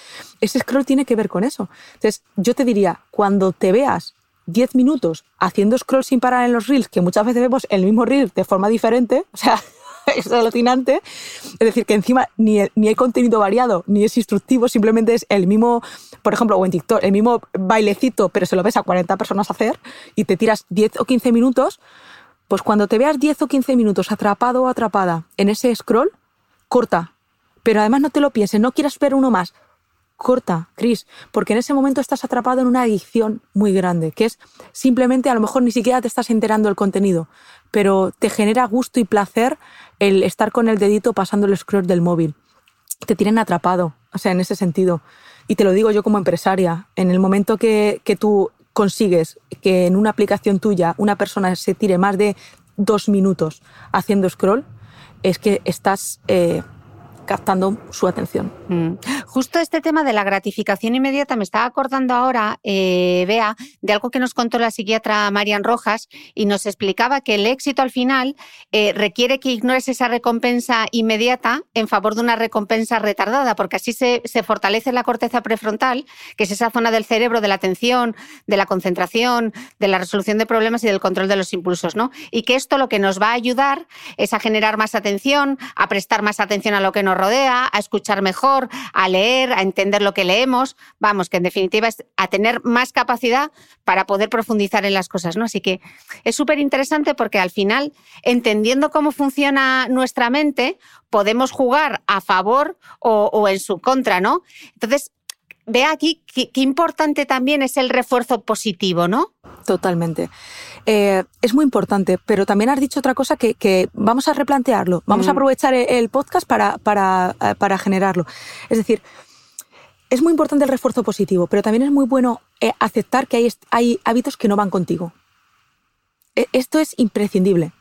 ese scroll tiene que ver con eso. Entonces, yo te diría, cuando te veas 10 minutos haciendo scroll sin parar en los reels, que muchas veces vemos el mismo reel de forma diferente, o sea, es alucinante. Es decir, que encima ni, ni hay contenido variado, ni es instructivo, simplemente es el mismo, por ejemplo, o en TikTok, el mismo bailecito, pero se lo ves a 40 personas hacer y te tiras 10 o 15 minutos. Pues cuando te veas 10 o 15 minutos atrapado o atrapada en ese scroll, corta. Pero además no te lo pienses, no quieras ver uno más corta, Chris, porque en ese momento estás atrapado en una adicción muy grande, que es simplemente a lo mejor ni siquiera te estás enterando del contenido, pero te genera gusto y placer el estar con el dedito pasando el scroll del móvil. Te tienen atrapado, o sea, en ese sentido. Y te lo digo yo como empresaria, en el momento que, tú consigues que en una aplicación tuya una persona se tire más de dos minutos haciendo scroll, es que estás eh, captando su atención. Mm. Justo este tema de la gratificación inmediata me estaba acordando ahora, eh, Bea, de algo que nos contó la psiquiatra Marian Rojas y nos explicaba que el éxito al final eh, requiere que ignores esa recompensa inmediata en favor de una recompensa retardada, porque así se, se fortalece la corteza prefrontal, que es esa zona del cerebro de la atención, de la concentración, de la resolución de problemas y del control de los impulsos, ¿no? Y que esto lo que nos va a ayudar es a generar más atención, a prestar más atención a lo que nos rodea, a escuchar mejor, a leer, a entender lo que leemos. Vamos, que en definitiva es a tener más capacidad para poder profundizar en las cosas, ¿no? Así que es súper interesante porque al final, entendiendo cómo funciona nuestra mente, podemos jugar a favor o, en su contra, ¿no? Entonces, ve aquí qué importante también es el refuerzo positivo, ¿no? Totalmente. Eh, es muy importante, pero también has dicho otra cosa que, que vamos a replantearlo, vamos a Mm. aprovechar el, el podcast para, para, eh, para generarlo. Es decir, es muy importante el refuerzo positivo, pero también es muy bueno eh, aceptar que hay, hay hábitos que no van contigo. E- Esto es imprescindible.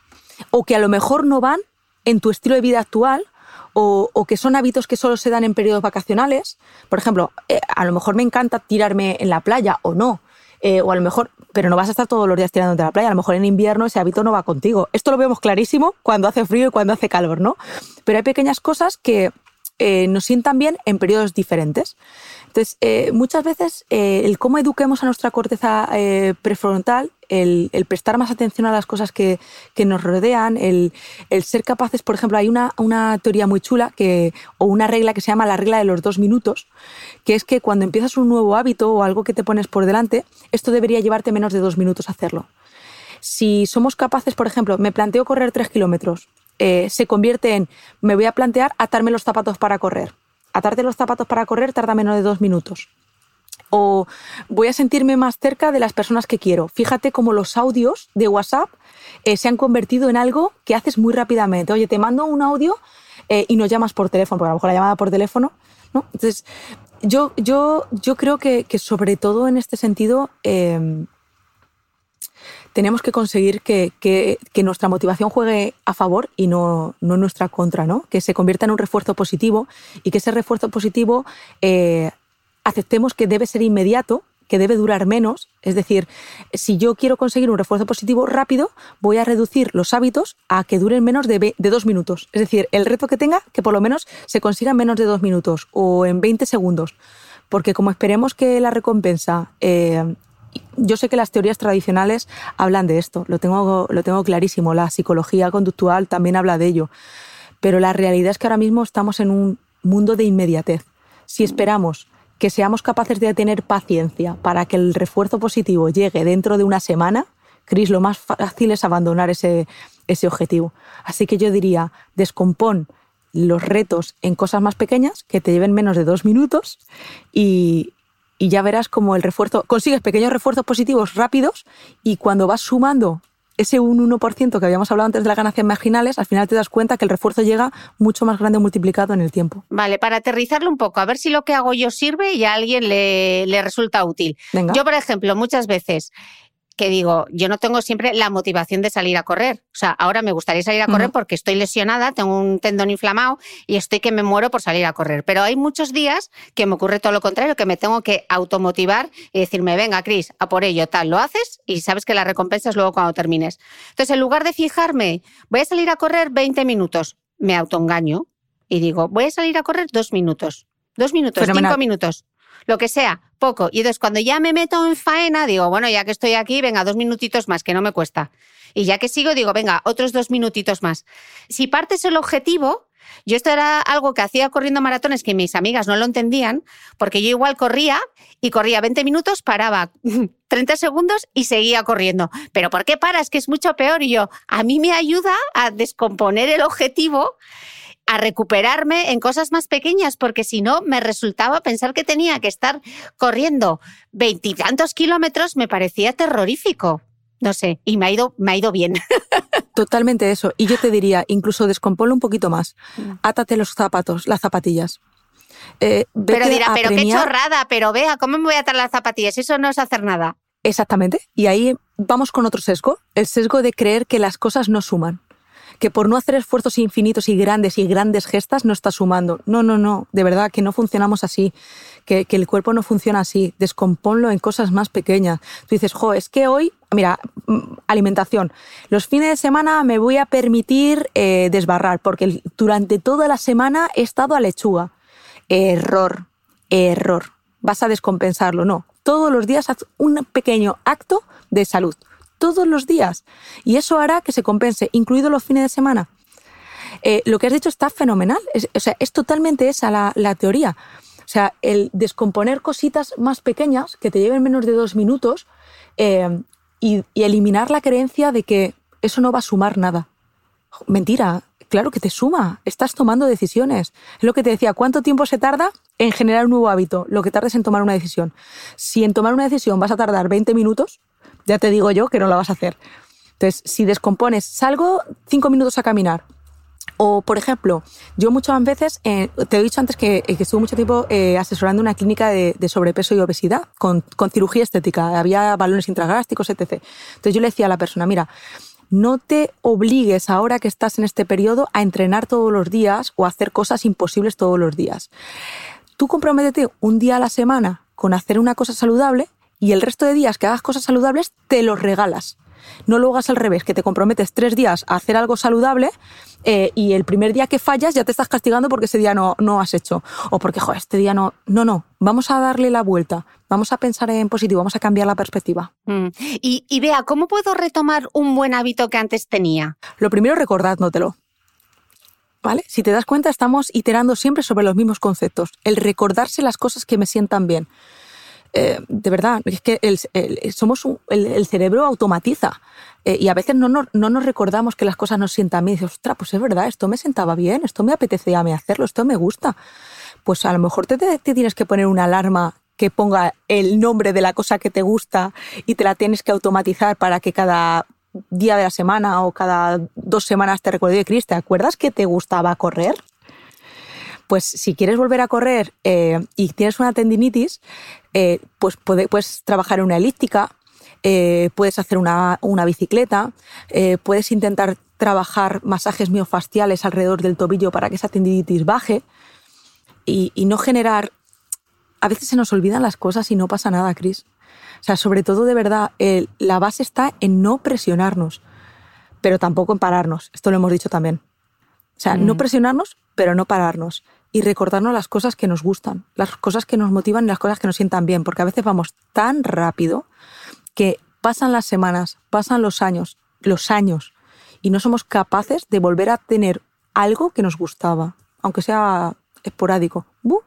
O que a lo mejor no van en tu estilo de vida actual, o, o que son hábitos que solo se dan en periodos vacacionales. Por ejemplo, eh, a lo mejor me encanta tirarme en la playa o no. Eh, o a lo mejor, pero no vas a estar todos los días tirándote a la playa. A lo mejor en invierno ese hábito no va contigo. Esto lo vemos clarísimo cuando hace frío y cuando hace calor, ¿no? Pero hay pequeñas cosas que eh, nos sientan bien en periodos diferentes. Entonces, eh, muchas veces eh, el cómo eduquemos a nuestra corteza eh, prefrontal, el, prestar más atención a las cosas que, que nos rodean, el, el ser capaces, por ejemplo, hay una, una teoría muy chula que, o una regla que se llama la regla de los dos minutos, que es que cuando empiezas un nuevo hábito o algo que te pones por delante, esto debería llevarte menos de dos minutos hacerlo. Si somos capaces, por ejemplo, me planteo correr tres kilómetros, eh, se convierte en, me voy a plantear atarme los zapatos para correr. Atarte los zapatos para correr tarda menos de dos minutos. O voy a sentirme más cerca de las personas que quiero. Fíjate cómo los audios de WhatsApp eh, se han convertido en algo que haces muy rápidamente. Oye, te mando un audio eh, y nos llamas por teléfono, porque a lo mejor la llamada por teléfono, ¿no? Entonces, yo, yo, yo creo que, sobre todo en este sentido eh, tenemos que conseguir que, nuestra motivación juegue a favor y no, no nuestra contra, ¿no? Que se convierta en un refuerzo positivo y que ese refuerzo positivo eh, aceptemos que debe ser inmediato, que debe durar menos. Es decir, si yo quiero conseguir un refuerzo positivo rápido, voy a reducir los hábitos a que duren menos de, dos minutos. Es decir, el reto que tenga, que por lo menos se consiga en menos de dos minutos o en 20 segundos. Porque como esperemos que la recompensa... eh, yo sé que las teorías tradicionales hablan de esto, lo tengo, lo tengo clarísimo, la psicología conductual también habla de ello, pero la realidad es que ahora mismo estamos en un mundo de inmediatez. Si esperamos que seamos capaces de tener paciencia para que el refuerzo positivo llegue dentro de una semana, Cris, lo más fácil es abandonar ese, ese objetivo. Así que yo diría, descompón los retos en cosas más pequeñas que te lleven menos de dos minutos y, y ya verás como el refuerzo, consigues pequeños refuerzos positivos rápidos y cuando vas sumando ese un 1% que habíamos hablado antes de las ganancias marginales, al final te das cuenta que el refuerzo llega mucho más grande multiplicado en el tiempo. Vale, para aterrizarlo un poco, a ver si lo que hago yo sirve y a alguien le, le resulta útil. Venga. Yo, por ejemplo, muchas veces que digo, yo no tengo siempre la motivación de salir a correr. O sea, ahora me gustaría salir a correr porque estoy lesionada, tengo un tendón inflamado y estoy que me muero por salir a correr. Pero hay muchos días que me ocurre todo lo contrario, que me tengo que automotivar y decirme, venga, Cris, a por ello, tal, lo haces y sabes que la recompensa es luego cuando termines. Entonces, en lugar de fijarme, voy a salir a correr 20 minutos, me autoengaño y digo, voy a salir a correr dos minutos, dos minutos, Fenomenal. cinco minutos, lo que sea, poco. Y entonces cuando ya me meto en faena, digo, bueno, ya que estoy aquí, venga, dos minutitos más, que no me cuesta. Y ya que sigo, digo, venga, otros dos minutitos más. Si partes el objetivo, yo esto era algo que hacía corriendo maratones que mis amigas no lo entendían, porque yo igual corría y corría 20 minutos, paraba 30 segundos y seguía corriendo. Pero ¿por qué paras? Que es mucho peor. Y yo, a mí me ayuda a descomponer el objetivo a recuperarme en cosas más pequeñas, porque si no me resultaba pensar que tenía que estar corriendo veintitantos kilómetros, me parecía terrorífico. No sé, y me ha ido, me ha ido bien. Totalmente eso. Y yo te diría, incluso descomponlo un poquito más. Mm. Átate los zapatos, las zapatillas. Eh, Pero dirá, pero qué chorrada, pero vea, ¿cómo me voy a atar las zapatillas? Eso no es hacer nada. Exactamente. Y ahí vamos con otro sesgo, el sesgo de creer que las cosas no suman. Que por no hacer esfuerzos infinitos y grandes y grandes gestas no estás sumando. No, no, no. De verdad que no funcionamos así. Que, que el cuerpo no funciona así. Descomponlo en cosas más pequeñas. Tú dices, jo, es que hoy, mira, mm, alimentación. Los fines de semana me voy a permitir eh, desbarrar porque durante toda la semana he estado a lechuga. Error, error. Vas a descompensarlo. No. Todos los días haz un pequeño acto de salud. Todos los días. Y eso hará que se compense, incluido los fines de semana. Eh, lo que has dicho está fenomenal. Es, o sea, es totalmente esa la, la teoría. O sea, el descomponer cositas más pequeñas que te lleven menos de dos minutos eh, y, y eliminar la creencia de que eso no va a sumar nada. Mentira, claro que te suma. Estás tomando decisiones. Es lo que te decía, ¿cuánto tiempo se tarda en generar un nuevo hábito? Lo que tardes en tomar una decisión. Si en tomar una decisión vas a tardar 20 minutos, ya te digo yo que no la vas a hacer. Entonces, si descompones, salgo cinco minutos a caminar. O, por ejemplo, yo muchas veces, eh, te he dicho antes que, que estuve mucho tiempo eh, asesorando una clínica de, sobrepeso y obesidad con, cirugía estética. Había balones intragástricos, etc. Entonces yo le decía a la persona, mira, no te obligues ahora que estás en este periodo a entrenar todos los días o a hacer cosas imposibles todos los días. Tú comprométete un día a la semana con hacer una cosa saludable y el resto de días que hagas cosas saludables te los regalas. No lo hagas al revés, que te comprometes tres días a hacer algo saludable eh, y el primer día que fallas ya te estás castigando porque ese día no, no has hecho. O porque, joder, este día no. No, no. Vamos a darle la vuelta. Vamos a pensar en positivo. Vamos a cambiar la perspectiva. Mm. Y, y vea, ¿cómo puedo retomar un buen hábito que antes tenía? Lo primero, recordándotelo. ¿Vale? Si te das cuenta, estamos iterando siempre sobre los mismos conceptos. El recordarse las cosas que me sientan bien. Eh, de verdad, es que el, somos un, el, cerebro automatiza eh, y a veces no, no, no, nos recordamos que las cosas nos sientan bien. Y dices, ostras, pues es verdad, esto me sentaba bien, esto me apetecía a mí hacerlo, esto me gusta. Pues a lo mejor te, te tienes que poner una alarma que ponga el nombre de la cosa que te gusta y te la tienes que automatizar para que cada día de la semana o cada dos semanas te recuerde, Cris, ¿te acuerdas que te gustaba correr? Pues si quieres volver a correr eh, y tienes una tendinitis, eh, pues puede, puedes trabajar en una elíptica, eh, puedes hacer una, una bicicleta, eh, puedes intentar trabajar masajes miofasciales alrededor del tobillo para que esa tendinitis baje y, y no generar... A veces se nos olvidan las cosas y no pasa nada, Cris. O sea, sobre todo de verdad, la base está en no presionarnos, pero tampoco en pararnos. Esto lo hemos dicho también. O sea, mm. no presionarnos, pero no pararnos y recordarnos las cosas que nos gustan, las cosas que nos motivan y las cosas que nos sientan bien, porque a veces vamos tan rápido que pasan las semanas, pasan los años, los años, y no somos capaces de volver a tener algo que nos gustaba, aunque sea esporádico. ¡Buh!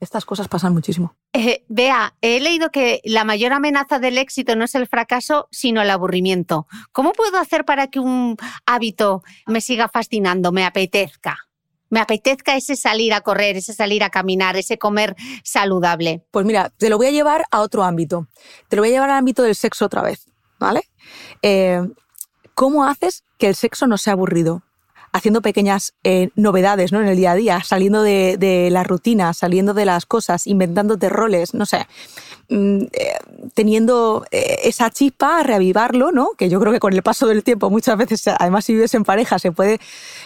Estas cosas pasan muchísimo. Eh, vea, he leído que la mayor amenaza del éxito no es el fracaso, sino el aburrimiento. ¿Cómo puedo hacer para que un hábito me siga fascinando, me apetezca? Me apetezca ese salir a correr, ese salir a caminar, ese comer saludable? Pues mira, te lo voy a llevar a otro ámbito. Te lo voy a llevar al ámbito del sexo otra vez, ¿vale? Eh, ¿Cómo haces que el sexo no sea aburrido? haciendo pequeñas eh, novedades ¿no? en el día a día, saliendo de, de, la rutina, saliendo de las cosas, inventándote roles, no sé, eh, teniendo eh, esa chispa, reavivarlo, ¿no? que yo creo que con el paso del tiempo muchas veces, además si vives en pareja, se puede,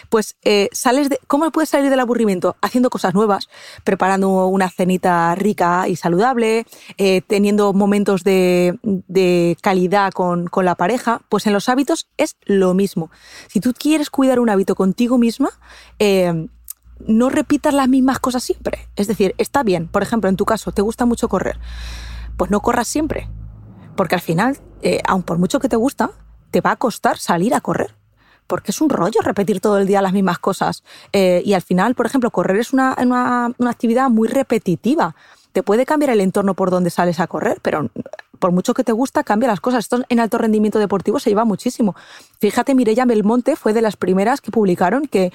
pues eh, sales de, ¿cómo puedes salir del aburrimiento? Haciendo cosas nuevas, preparando una cenita rica y saludable, teniendo momentos de, de calidad con, con la pareja, pues en los hábitos es lo mismo. Si tú quieres cuidar un hábito contigo misma, eh, no repitas las mismas cosas siempre. Es decir, está bien, por ejemplo, en tu caso, te gusta mucho correr, pues no corras siempre, porque al final, eh, aun por mucho que te gusta, te va a costar salir a correr. Porque es un rollo repetir todo el día las mismas cosas. Eh, y al final, por ejemplo, correr es una, una, una actividad muy repetitiva te puede cambiar el entorno por donde sales a correr, pero por mucho que te gusta, cambia las cosas. Esto en alto rendimiento deportivo se lleva muchísimo. Fíjate, Mireia Belmonte fue de las primeras que publicaron que,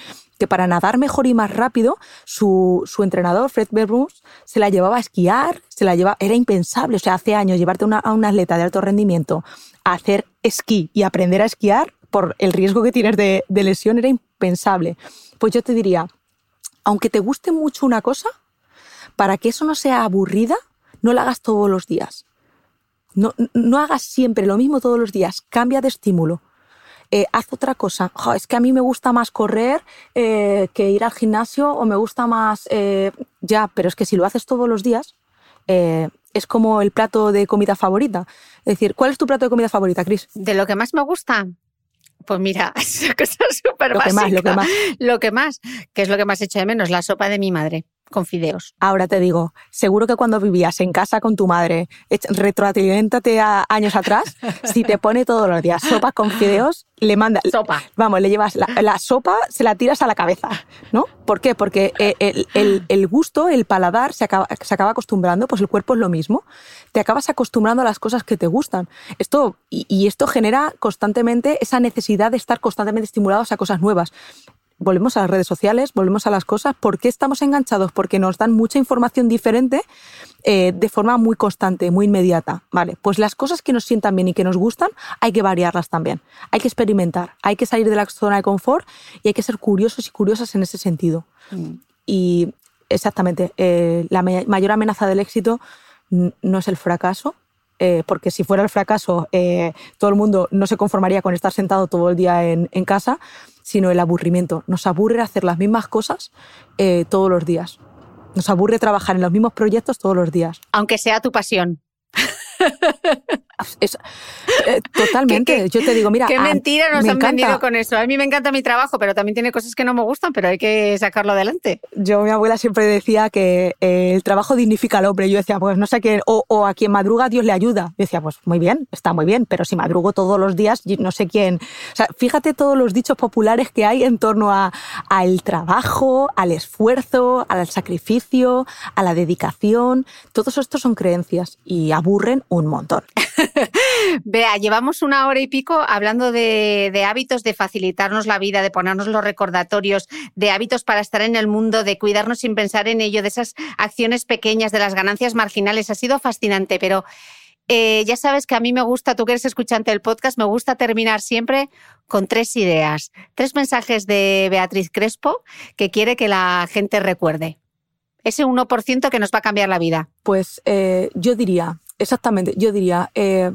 para nadar mejor y más rápido, su, entrenador, Fred Berbrus, se la llevaba a esquiar, se la lleva, era impensable. O sea, hace años llevarte una, a una atleta de alto rendimiento a hacer esquí y aprender a esquiar por el riesgo que tienes de, de lesión era impensable. Pues yo te diría, aunque te guste mucho una cosa, para que eso no sea aburrida, no la hagas todos los días. No, no hagas siempre lo mismo todos los días, cambia de estímulo. Eh, haz otra cosa. Jo, es que a mí me gusta más correr eh, que ir al gimnasio o me gusta más... Eh, ya, pero es que si lo haces todos los días, es como el plato de comida favorita. Es decir, ¿cuál es tu plato de comida favorita, Cris? De lo que más me gusta, pues mira, es una cosa súper Lo que más, lo que más. Lo que más, que es lo que más echo de menos, la sopa de mi madre con fideos. Ahora te digo, seguro que cuando vivías en casa con tu madre, retroaliméntate a años atrás, si te pone todos los días sopa con fideos, le manda, Sopa. vamos, le llevas la, la sopa, se la tiras a la cabeza, ¿no? ¿Por qué? Porque eh, el, el- el gusto, el paladar se acaba, se acaba acostumbrando, pues el cuerpo es lo mismo. Te acabas acostumbrando a las cosas que te gustan. Esto, y, y esto genera constantemente esa necesidad de estar constantemente estimulados a cosas nuevas volvemos a las redes sociales, volvemos a las cosas. ¿Por qué estamos enganchados? Porque nos dan mucha información diferente eh, de forma muy constante, muy inmediata. Vale, pues las cosas que nos sientan bien y que nos gustan, hay que variarlas también. Hay que experimentar, hay que salir de la zona de confort y hay que ser curiosos y curiosas en ese sentido. Mm. Y exactamente, eh, la mayor amenaza del éxito no es el fracaso, eh, porque si fuera el fracaso, todo el mundo no se conformaría con estar sentado todo el día en, en casa, sino el aburrimiento. Nos aburre hacer las mismas cosas todos los días. Nos aburre trabajar en los mismos proyectos todos los días. Aunque sea tu pasión. Eh, totalmente. Yo te digo, mira. Qué mentira nos han vendido con eso. A mí me encanta mi trabajo, pero también tiene cosas que no me gustan, pero hay que sacarlo adelante. Yo, mi abuela siempre decía que eh, el trabajo dignifica al hombre. Yo decía, pues no sé qué, o, a quien madruga Dios le ayuda. Yo decía, pues muy bien, está muy bien, pero si madrugo todos los días, no sé quién. O sea, fíjate todos los dichos populares que hay en torno al trabajo, al esfuerzo, al sacrificio, a la dedicación. Todos estos son creencias y aburren un montón. Vea, llevamos una hora y pico hablando de, hábitos, de facilitarnos la vida, de ponernos los recordatorios, de hábitos para estar en el mundo, de cuidarnos sin pensar en ello, de esas acciones pequeñas, de las ganancias marginales. Ha sido fascinante, pero eh, ya sabes que a mí me gusta, tú que eres escuchante del podcast, me gusta terminar siempre con tres ideas, tres mensajes de Beatriz Crespo que quiere que la gente recuerde. Ese 1% que nos va a cambiar la vida. Pues eh, yo diría, exactamente, yo diría, eh,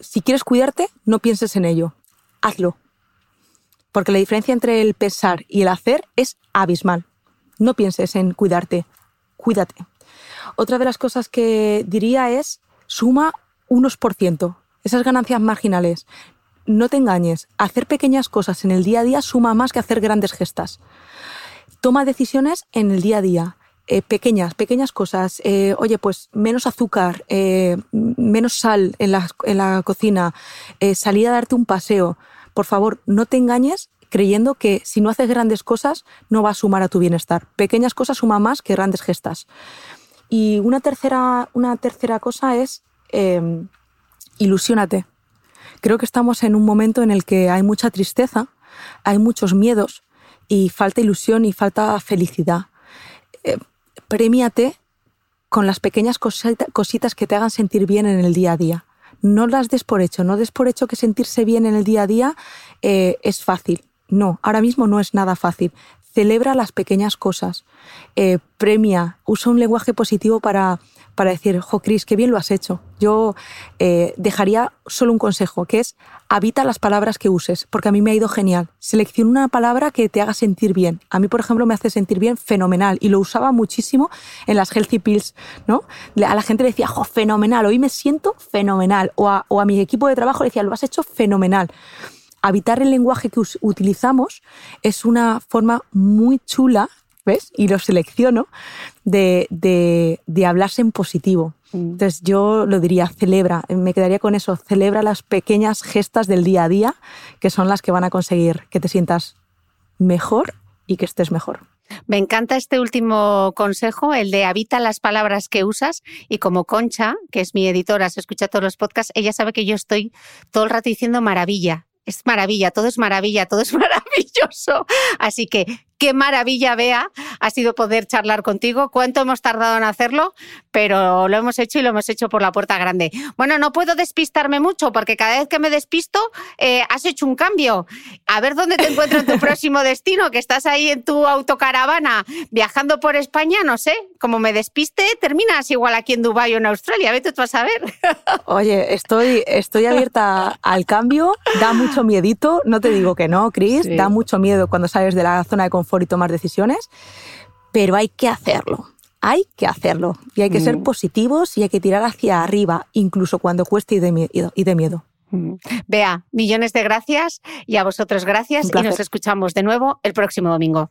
si quieres cuidarte, no pienses en ello, hazlo. Porque la diferencia entre el pensar y el hacer es abismal. No pienses en cuidarte, cuídate. Otra de las cosas que diría es suma unos por ciento, esas ganancias marginales. No te engañes, hacer pequeñas cosas en el día a día suma más que hacer grandes gestas. Toma decisiones en el día a día. Eh, pequeñas, pequeñas cosas. Eh, oye, pues menos azúcar, eh, menos sal en la, en la cocina, salir a darte un paseo. Por favor, no te engañes creyendo que si no haces grandes cosas no va a sumar a tu bienestar. Pequeñas cosas suman más que grandes gestas. Y una tercera, una tercera cosa es em, ilusiónate. Creo que estamos en un momento en el que hay mucha tristeza, hay muchos miedos y falta ilusión y falta felicidad premiate con las pequeñas cositas que te hagan sentir bien en el día a día. No las des por hecho, no des por hecho que sentirse bien en el día a día eh, es fácil. No, ahora mismo no es nada fácil. Celebra las pequeñas cosas, eh, premia, usa un lenguaje positivo para, para decir, jo, Cris, qué bien lo has hecho. Yo eh, dejaría solo un consejo, que es habita las palabras que uses, porque a mí me ha ido genial. Selecciona una palabra que te haga sentir bien. A mí, por ejemplo, me hace sentir bien fenomenal y lo usaba muchísimo en las healthy pills, ¿no? A la gente le decía, jo, fenomenal, hoy me siento fenomenal. O a, o a mi equipo de trabajo le decía, lo has hecho fenomenal habitar el lenguaje que utilizamos es una forma muy chula ¿ves? Y lo selecciono de, de, hablarse en positivo. Mm. Entonces yo lo diría, celebra, me quedaría con eso, celebra las pequeñas gestas del día a día que son las que van a conseguir que te sientas mejor y que estés mejor. Me encanta este último consejo, el de habita las palabras que usas. Y como Concha, que es mi editora, se escucha todos los podcasts, ella sabe que yo estoy todo el rato diciendo maravilla. Es maravilla, todo es maravilla, todo es maravilloso. Así que qué maravilla, Bea, ha sido poder charlar contigo. ¿Cuánto hemos tardado en hacerlo? Pero lo hemos hecho y lo hemos hecho por la puerta grande. Bueno, no puedo despistarme mucho porque cada vez que me despisto eh, has hecho un cambio. A ver dónde te encuentras en tu próximo destino, que estás ahí en tu autocaravana viajando por España, no sé, como me despiste, terminas igual aquí en Dubái o en Australia. Vete tú vas a ver. Oye, estoy, estoy abierta al cambio, da mucho miedito, no te digo que no, Cris, da mucho miedo cuando sales de la zona de confort y tomar decisiones, pero hay que hacerlo. Hay que hacerlo y hay que ser mm. positivos y hay que tirar hacia arriba, incluso cuando cueste y de miedo. Y de miedo. Mm. Vea, millones de gracias y a vosotros gracias y nos escuchamos de nuevo el próximo domingo.